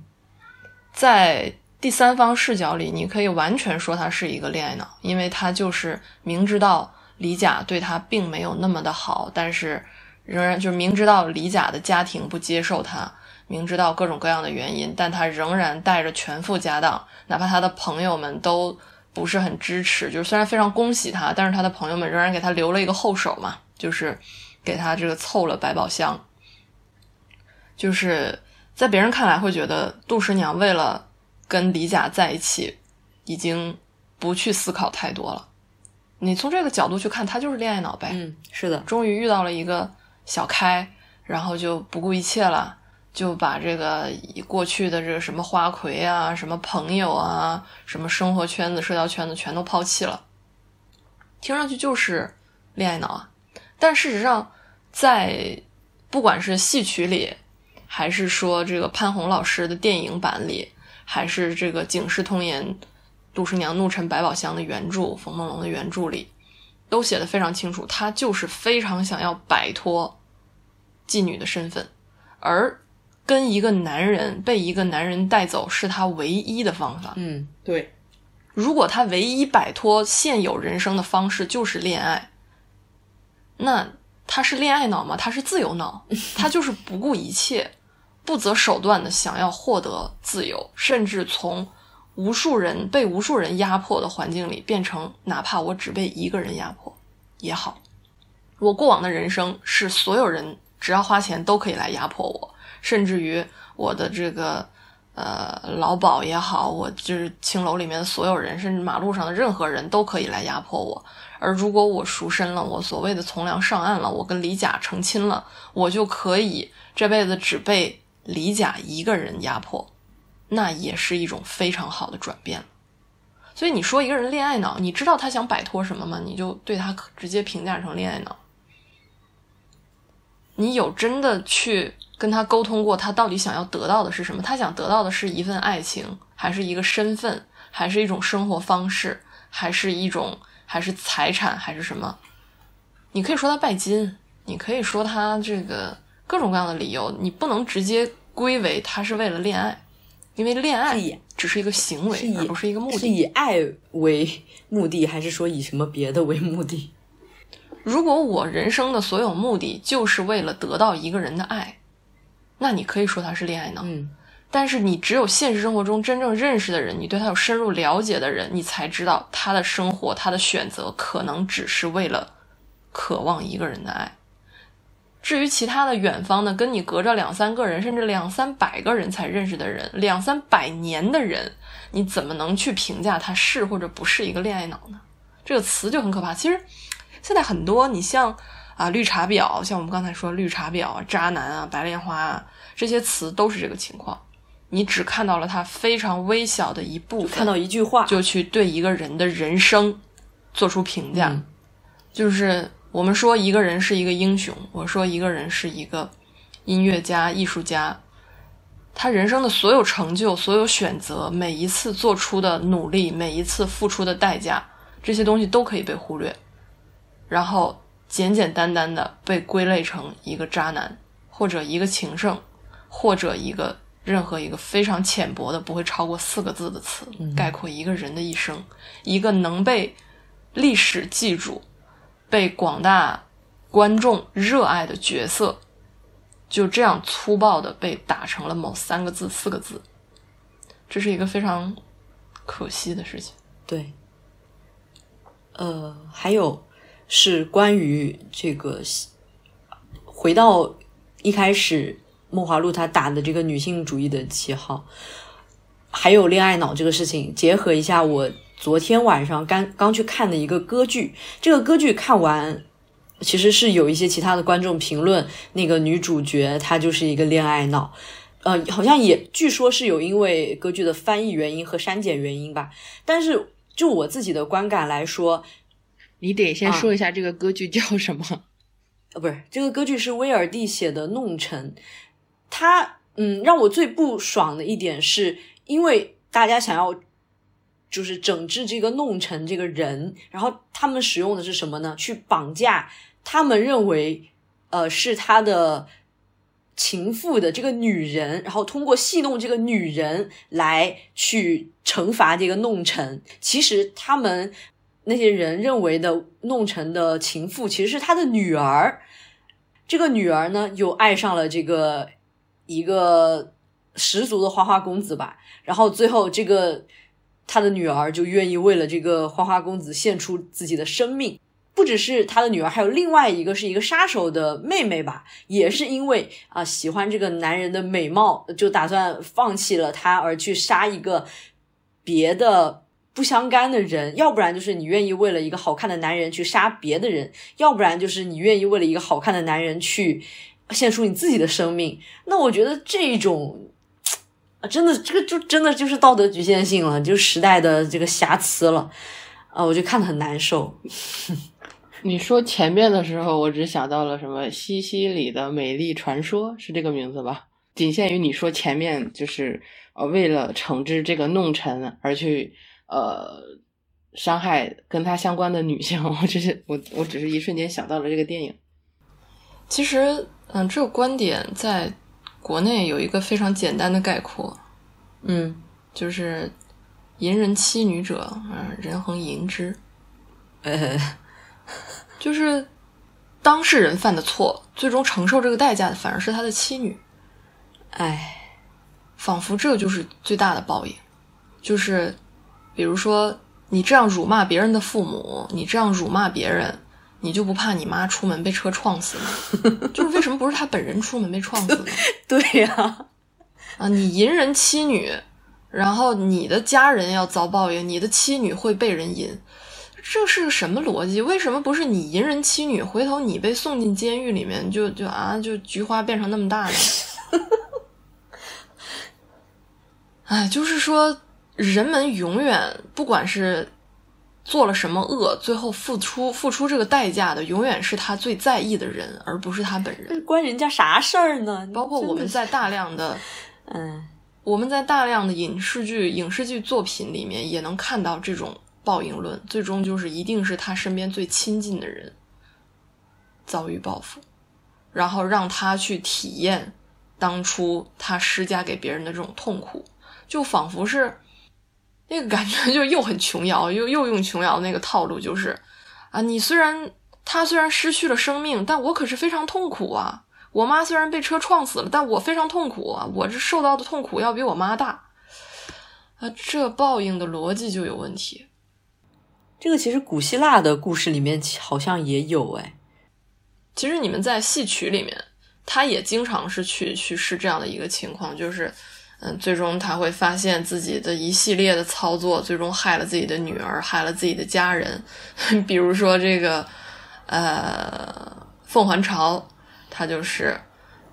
在第三方视角里，你可以完全说她是一个恋爱脑，因为她就是明知道。李甲对他并没有那么的好，但是仍然就是明知道李甲的家庭不接受他，明知道各种各样的原因，但他仍然带着全副家当，哪怕他的朋友们都不是很支持，就是虽然非常恭喜他，但是他的朋友们仍然给他留了一个后手嘛，就是给他这个凑了百宝箱。就是在别人看来会觉得杜十娘为了跟李甲在一起，已经不去思考太多了。你从这个角度去看，他就是恋爱脑呗。嗯，是的，终于遇到了一个小开，然后就不顾一切了，就把这个过去的这个什么花魁啊、什么朋友啊、什么生活圈子、社交圈子全都抛弃了。听上去就是恋爱脑啊，但事实上，在不管是戏曲里，还是说这个潘虹老师的电影版里，还是这个《警世通言》。杜十娘怒沉百宝箱的原著，冯梦龙的原著里都写的非常清楚，她就是非常想要摆脱妓女的身份，而跟一个男人被一个男人带走是她唯一的方法。嗯，对。如果她唯一摆脱现有人生的方式就是恋爱，那她是恋爱脑吗？她是自由脑，她就是不顾一切、不择手段的想要获得自由，甚至从。无数人被无数人压迫的环境里，变成哪怕我只被一个人压迫也好。我过往的人生是所有人只要花钱都可以来压迫我，甚至于我的这个呃劳保也好，我就是青楼里面的所有人，甚至马路上的任何人都可以来压迫我。而如果我赎身了，我所谓的从良上岸了，我跟李甲成亲了，我就可以这辈子只被李甲一个人压迫。那也是一种非常好的转变，所以你说一个人恋爱脑，你知道他想摆脱什么吗？你就对他直接评价成恋爱脑。你有真的去跟他沟通过，他到底想要得到的是什么？他想得到的是一份爱情，还是一个身份，还是一种生活方式，还是一种还是财产，还是什么？你可以说他拜金，你可以说他这个各种各样的理由，你不能直接归为他是为了恋爱。因为恋爱只是一个行为，而不是一个目的。是以爱为目的，还是说以什么别的为目的？如果我人生的所有目的就是为了得到一个人的爱，那你可以说他是恋爱脑。嗯，但是你只有现实生活中真正认识的人，你对他有深入了解的人，你才知道他的生活、他的选择可能只是为了渴望一个人的爱。至于其他的远方呢，跟你隔着两三个人，甚至两三百个人才认识的人，两三百年的人，你怎么能去评价他是或者不是一个恋爱脑呢？这个词就很可怕。其实现在很多，你像啊绿茶婊，像我们刚才说绿茶婊啊、渣男啊、白莲花啊，这些词都是这个情况。你只看到了他非常微小的一部分，看到一句话就去对一个人的人生做出评价，就是。我们说一个人是一个英雄，我说一个人是一个音乐家、艺术家，他人生的所有成就、所有选择、每一次做出的努力、每一次付出的代价，这些东西都可以被忽略，然后简简单单的被归类成一个渣男，或者一个情圣，或者一个任何一个非常浅薄的、不会超过四个字的词，概括一个人的一生，一个能被历史记住。被广大观众热爱的角色，就这样粗暴的被打成了某三个字、四个字，这是一个非常可惜的事情。对，呃，还有是关于这个，回到一开始梦华录他打的这个女性主义的旗号，还有恋爱脑这个事情，结合一下我。昨天晚上刚刚去看的一个歌剧，这个歌剧看完，其实是有一些其他的观众评论，那个女主角她就是一个恋爱脑，呃，好像也据说是有因为歌剧的翻译原因和删减原因吧。但是就我自己的观感来说，你得先说一下这个歌剧叫什么？呃，不是这个歌剧是威尔第写的《弄臣》，他嗯让我最不爽的一点是，因为大家想要就是整治这个弄臣这个人，然后他们使用的是什么呢？去绑架他们认为呃是他的情妇的这个女人，然后通过戏弄这个女人来去惩罚这个弄臣。其实他们。那些人认为的弄臣的情妇其实是他的女儿，这个女儿呢又爱上了这个一个十足的花花公子吧，然后最后这个他的女儿就愿意为了这个花花公子献出自己的生命，不只是他的女儿，还有另外一个是一个杀手的妹妹吧，也是因为啊喜欢这个男人的美貌，就打算放弃了他而去杀一个别的。不相干的人，要不然就是你愿意为了一个好看的男人去杀别的人，要不然就是你愿意为了一个好看的男人去献出你自己的生命。那我觉得这种啊，真的这个就真的就是道德局限性了，就是时代的这个瑕疵了啊，我就看得很难受。你说前面的时候，我只想到了什么西西里的美丽传说，是这个名字吧？仅限于你说前面就是呃，为了惩治这个弄臣而去。呃，伤害跟他相关的女性，我只是我我只是一瞬间想到了这个电影。其实，嗯，这个观点在国内有一个非常简单的概括，嗯，就是淫人妻女者，嗯，人恒淫之。呃，就是当事人犯的错，最终承受这个代价的反而是他的妻女。哎，仿佛这就是最大的报应，就是。比如说，你这样辱骂别人的父母，你这样辱骂别人，你就不怕你妈出门被车撞死吗？就是为什么不是他本人出门被撞死呢？对呀，啊，你淫人妻女，然后你的家人要遭报应，你的妻女会被人淫，这是个什么逻辑？为什么不是你淫人妻女，回头你被送进监狱里面，就就啊，就菊花变成那么大呢？哎，就是说。人们永远不管是做了什么恶，最后付出付出这个代价的，永远是他最在意的人，而不是他本人。关人家啥事儿呢？包括我们在大量的，嗯，我们在大量的影视剧、影视剧作品里面也能看到这种报应论，最终就是一定是他身边最亲近的人遭遇报复，然后让他去体验当初他施加给别人的这种痛苦，就仿佛是。那个感觉 就又很琼瑶，又又用琼瑶那个套路，就是啊，你虽然他虽然失去了生命，但我可是非常痛苦啊。我妈虽然被车撞死了，但我非常痛苦啊。我这受到的痛苦要比我妈大啊。这报应的逻辑就有问题。这个其实古希腊的故事里面好像也有哎。其实你们在戏曲里面，他也经常是去去是这样的一个情况，就是。嗯，最终他会发现自己的一系列的操作，最终害了自己的女儿，害了自己的家人。比如说这个，呃，凤还巢，他就是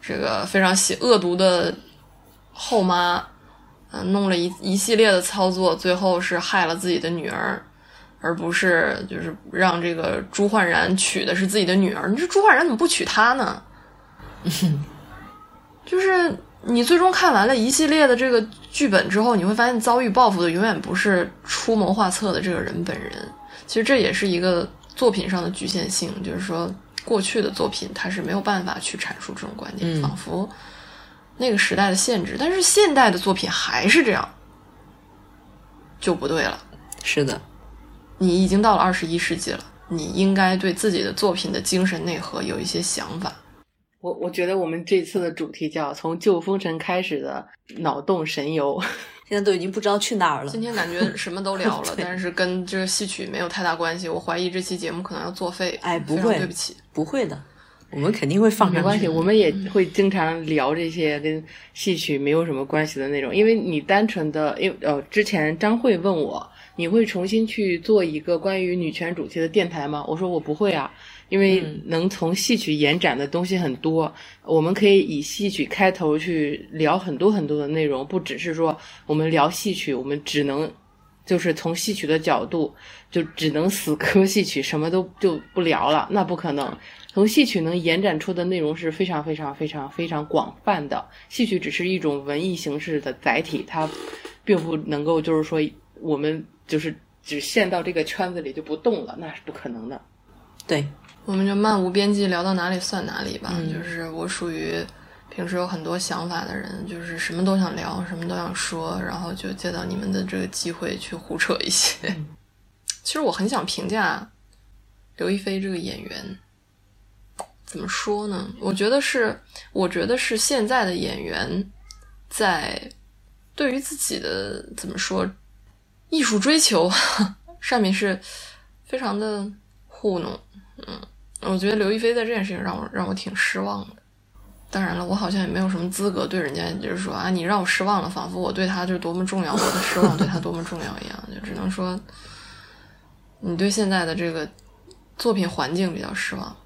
这个非常喜恶毒的后妈，嗯，弄了一一系列的操作，最后是害了自己的女儿，而不是就是让这个朱焕然娶的是自己的女儿。你说朱焕然怎么不娶她呢？就是。你最终看完了一系列的这个剧本之后，你会发现遭遇报复的永远不是出谋划策的这个人本人。其实这也是一个作品上的局限性，就是说过去的作品它是没有办法去阐述这种观点，仿佛那个时代的限制。但是现代的作品还是这样，就不对了。是的，你已经到了二十一世纪了，你应该对自己的作品的精神内核有一些想法。我我觉得我们这次的主题叫从旧风尘开始的脑洞神游，现在都已经不知道去哪儿了。今天感觉什么都聊了，但是跟这个戏曲没有太大关系。我怀疑这期节目可能要作废。哎，不会，对不起，不会的，我们肯定会放。没关系，我们也会经常聊这些跟戏曲没有什么关系的内容。因为你单纯的，因为呃，之前张慧问我，你会重新去做一个关于女权主题的电台吗？我说我不会啊。因为能从戏曲延展的东西很多，我们可以以戏曲开头去聊很多很多的内容，不只是说我们聊戏曲，我们只能就是从戏曲的角度，就只能死磕戏曲，什么都就不聊了，那不可能。从戏曲能延展出的内容是非常非常非常非常广泛的。戏曲只是一种文艺形式的载体，它并不能够就是说我们就是只限到这个圈子里就不动了，那是不可能的。对，我们就漫无边际聊到哪里算哪里吧。就是我属于平时有很多想法的人，就是什么都想聊，什么都想说，然后就借到你们的这个机会去胡扯一些。其实我很想评价刘亦菲这个演员。怎么说呢？我觉得是，我觉得是现在的演员在对于自己的怎么说艺术追求上面是非常的糊弄。嗯，我觉得刘亦菲在这件事情让我让我挺失望的。当然了，我好像也没有什么资格对人家就是说啊，你让我失望了，仿佛我对他就多么重要，我的失望对他多么重要一样。就只能说，你对现在的这个作品环境比较失望。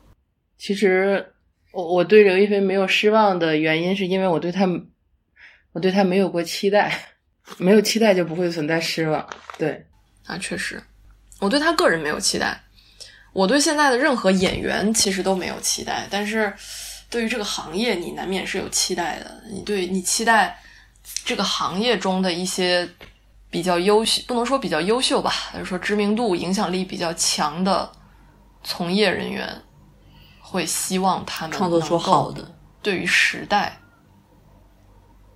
其实，我我对刘亦菲没有失望的原因，是因为我对她，我对她没有过期待，没有期待就不会存在失望。对，啊，确实，我对她个人没有期待，我对现在的任何演员其实都没有期待，但是对于这个行业，你难免是有期待的。你对你期待这个行业中的一些比较优秀，不能说比较优秀吧，就是说知名度、影响力比较强的从业人员。会希望他们创作出好的，对于时代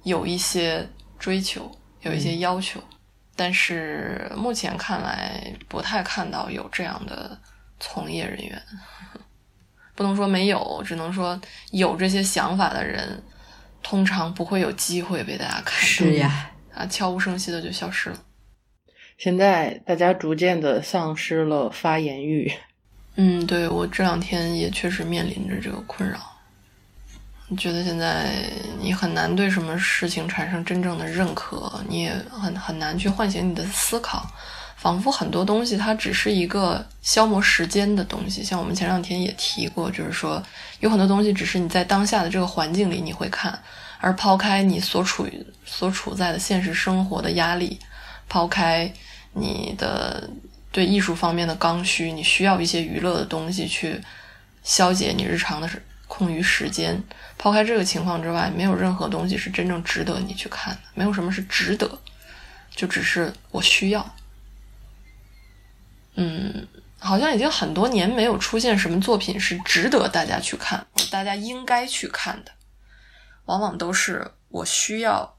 有一些追求，有一些要求，但是目前看来不太看到有这样的从业人员。不能说没有，只能说有这些想法的人，通常不会有机会被大家看到。是呀，啊，悄无声息的就消失了。现在大家逐渐的丧失了发言欲。嗯，对我这两天也确实面临着这个困扰。觉得现在你很难对什么事情产生真正的认可，你也很很难去唤醒你的思考，仿佛很多东西它只是一个消磨时间的东西。像我们前两天也提过，就是说有很多东西只是你在当下的这个环境里你会看，而抛开你所处于所处在的现实生活的压力，抛开你的。对艺术方面的刚需，你需要一些娱乐的东西去消解你日常的空余时间。抛开这个情况之外，没有任何东西是真正值得你去看的。没有什么是值得，就只是我需要。嗯，好像已经很多年没有出现什么作品是值得大家去看，大家应该去看的。往往都是我需要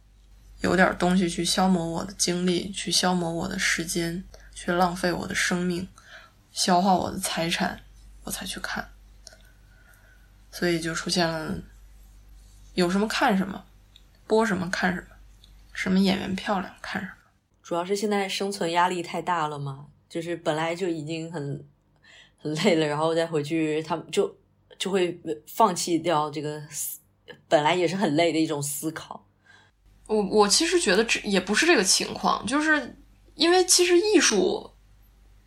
有点东西去消磨我的精力，去消磨我的时间。去浪费我的生命，消化我的财产，我才去看，所以就出现了有什么看什么，播什么看什么，什么演员漂亮看什么。主要是现在生存压力太大了嘛，就是本来就已经很很累了，然后再回去，他们就就会放弃掉这个本来也是很累的一种思考。我我其实觉得这也不是这个情况，就是。因为其实艺术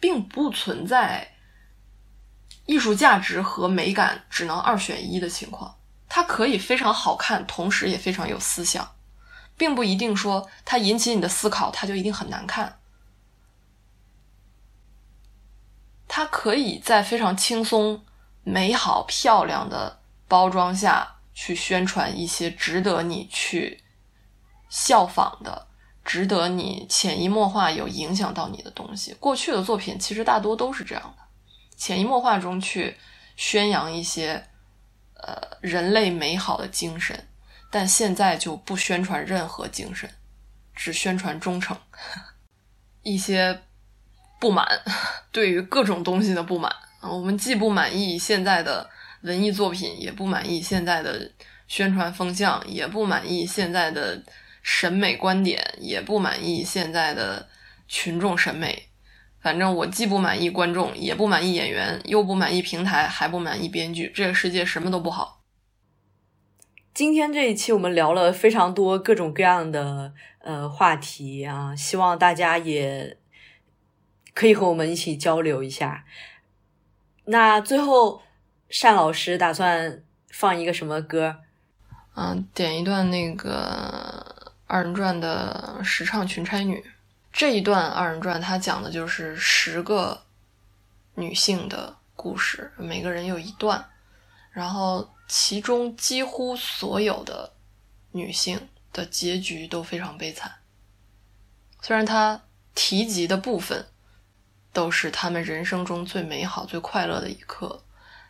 并不存在艺术价值和美感只能二选一的情况，它可以非常好看，同时也非常有思想，并不一定说它引起你的思考，它就一定很难看。它可以在非常轻松、美好、漂亮的包装下去宣传一些值得你去效仿的。值得你潜移默化有影响到你的东西。过去的作品其实大多都是这样的，潜移默化中去宣扬一些呃人类美好的精神，但现在就不宣传任何精神，只宣传忠诚，一些不满，对于各种东西的不满。我们既不满意现在的文艺作品，也不满意现在的宣传风向，也不满意现在的。审美观点也不满意现在的群众审美，反正我既不满意观众，也不满意演员，又不满意平台，还不满意编剧。这个世界什么都不好。今天这一期我们聊了非常多各种各样的呃话题啊，希望大家也可以和我们一起交流一下。那最后单老师打算放一个什么歌？嗯，点一段那个。二人转的实唱群差女，这一段二人转，它讲的就是十个女性的故事，每个人有一段，然后其中几乎所有的女性的结局都非常悲惨。虽然他提及的部分都是他们人生中最美好、最快乐的一刻，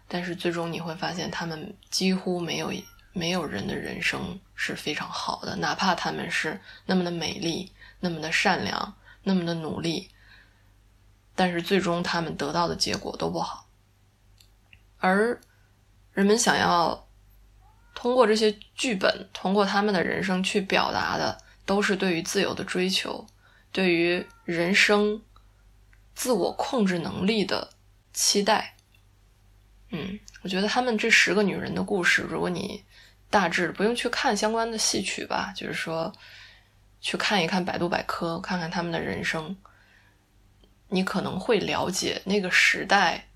但是最终你会发现，他们几乎没有没有人的人生是非常好的，哪怕他们是那么的美丽。那么的善良，那么的努力，但是最终他们得到的结果都不好。而人们想要通过这些剧本，通过他们的人生去表达的，都是对于自由的追求，对于人生自我控制能力的期待。嗯，我觉得他们这十个女人的故事，如果你大致不用去看相关的戏曲吧，就是说。去看一看百度百科，看看他们的人生，你可能会了解那个时代，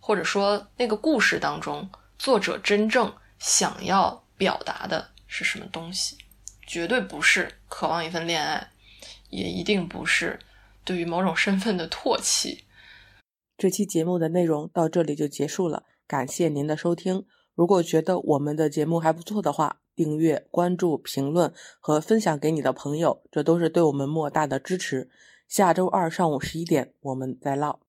或者说那个故事当中作者真正想要表达的是什么东西。绝对不是渴望一份恋爱，也一定不是对于某种身份的唾弃。这期节目的内容到这里就结束了，感谢您的收听。如果觉得我们的节目还不错的话，订阅、关注、评论和分享给你的朋友，这都是对我们莫大的支持。下周二上午十一点，我们再唠。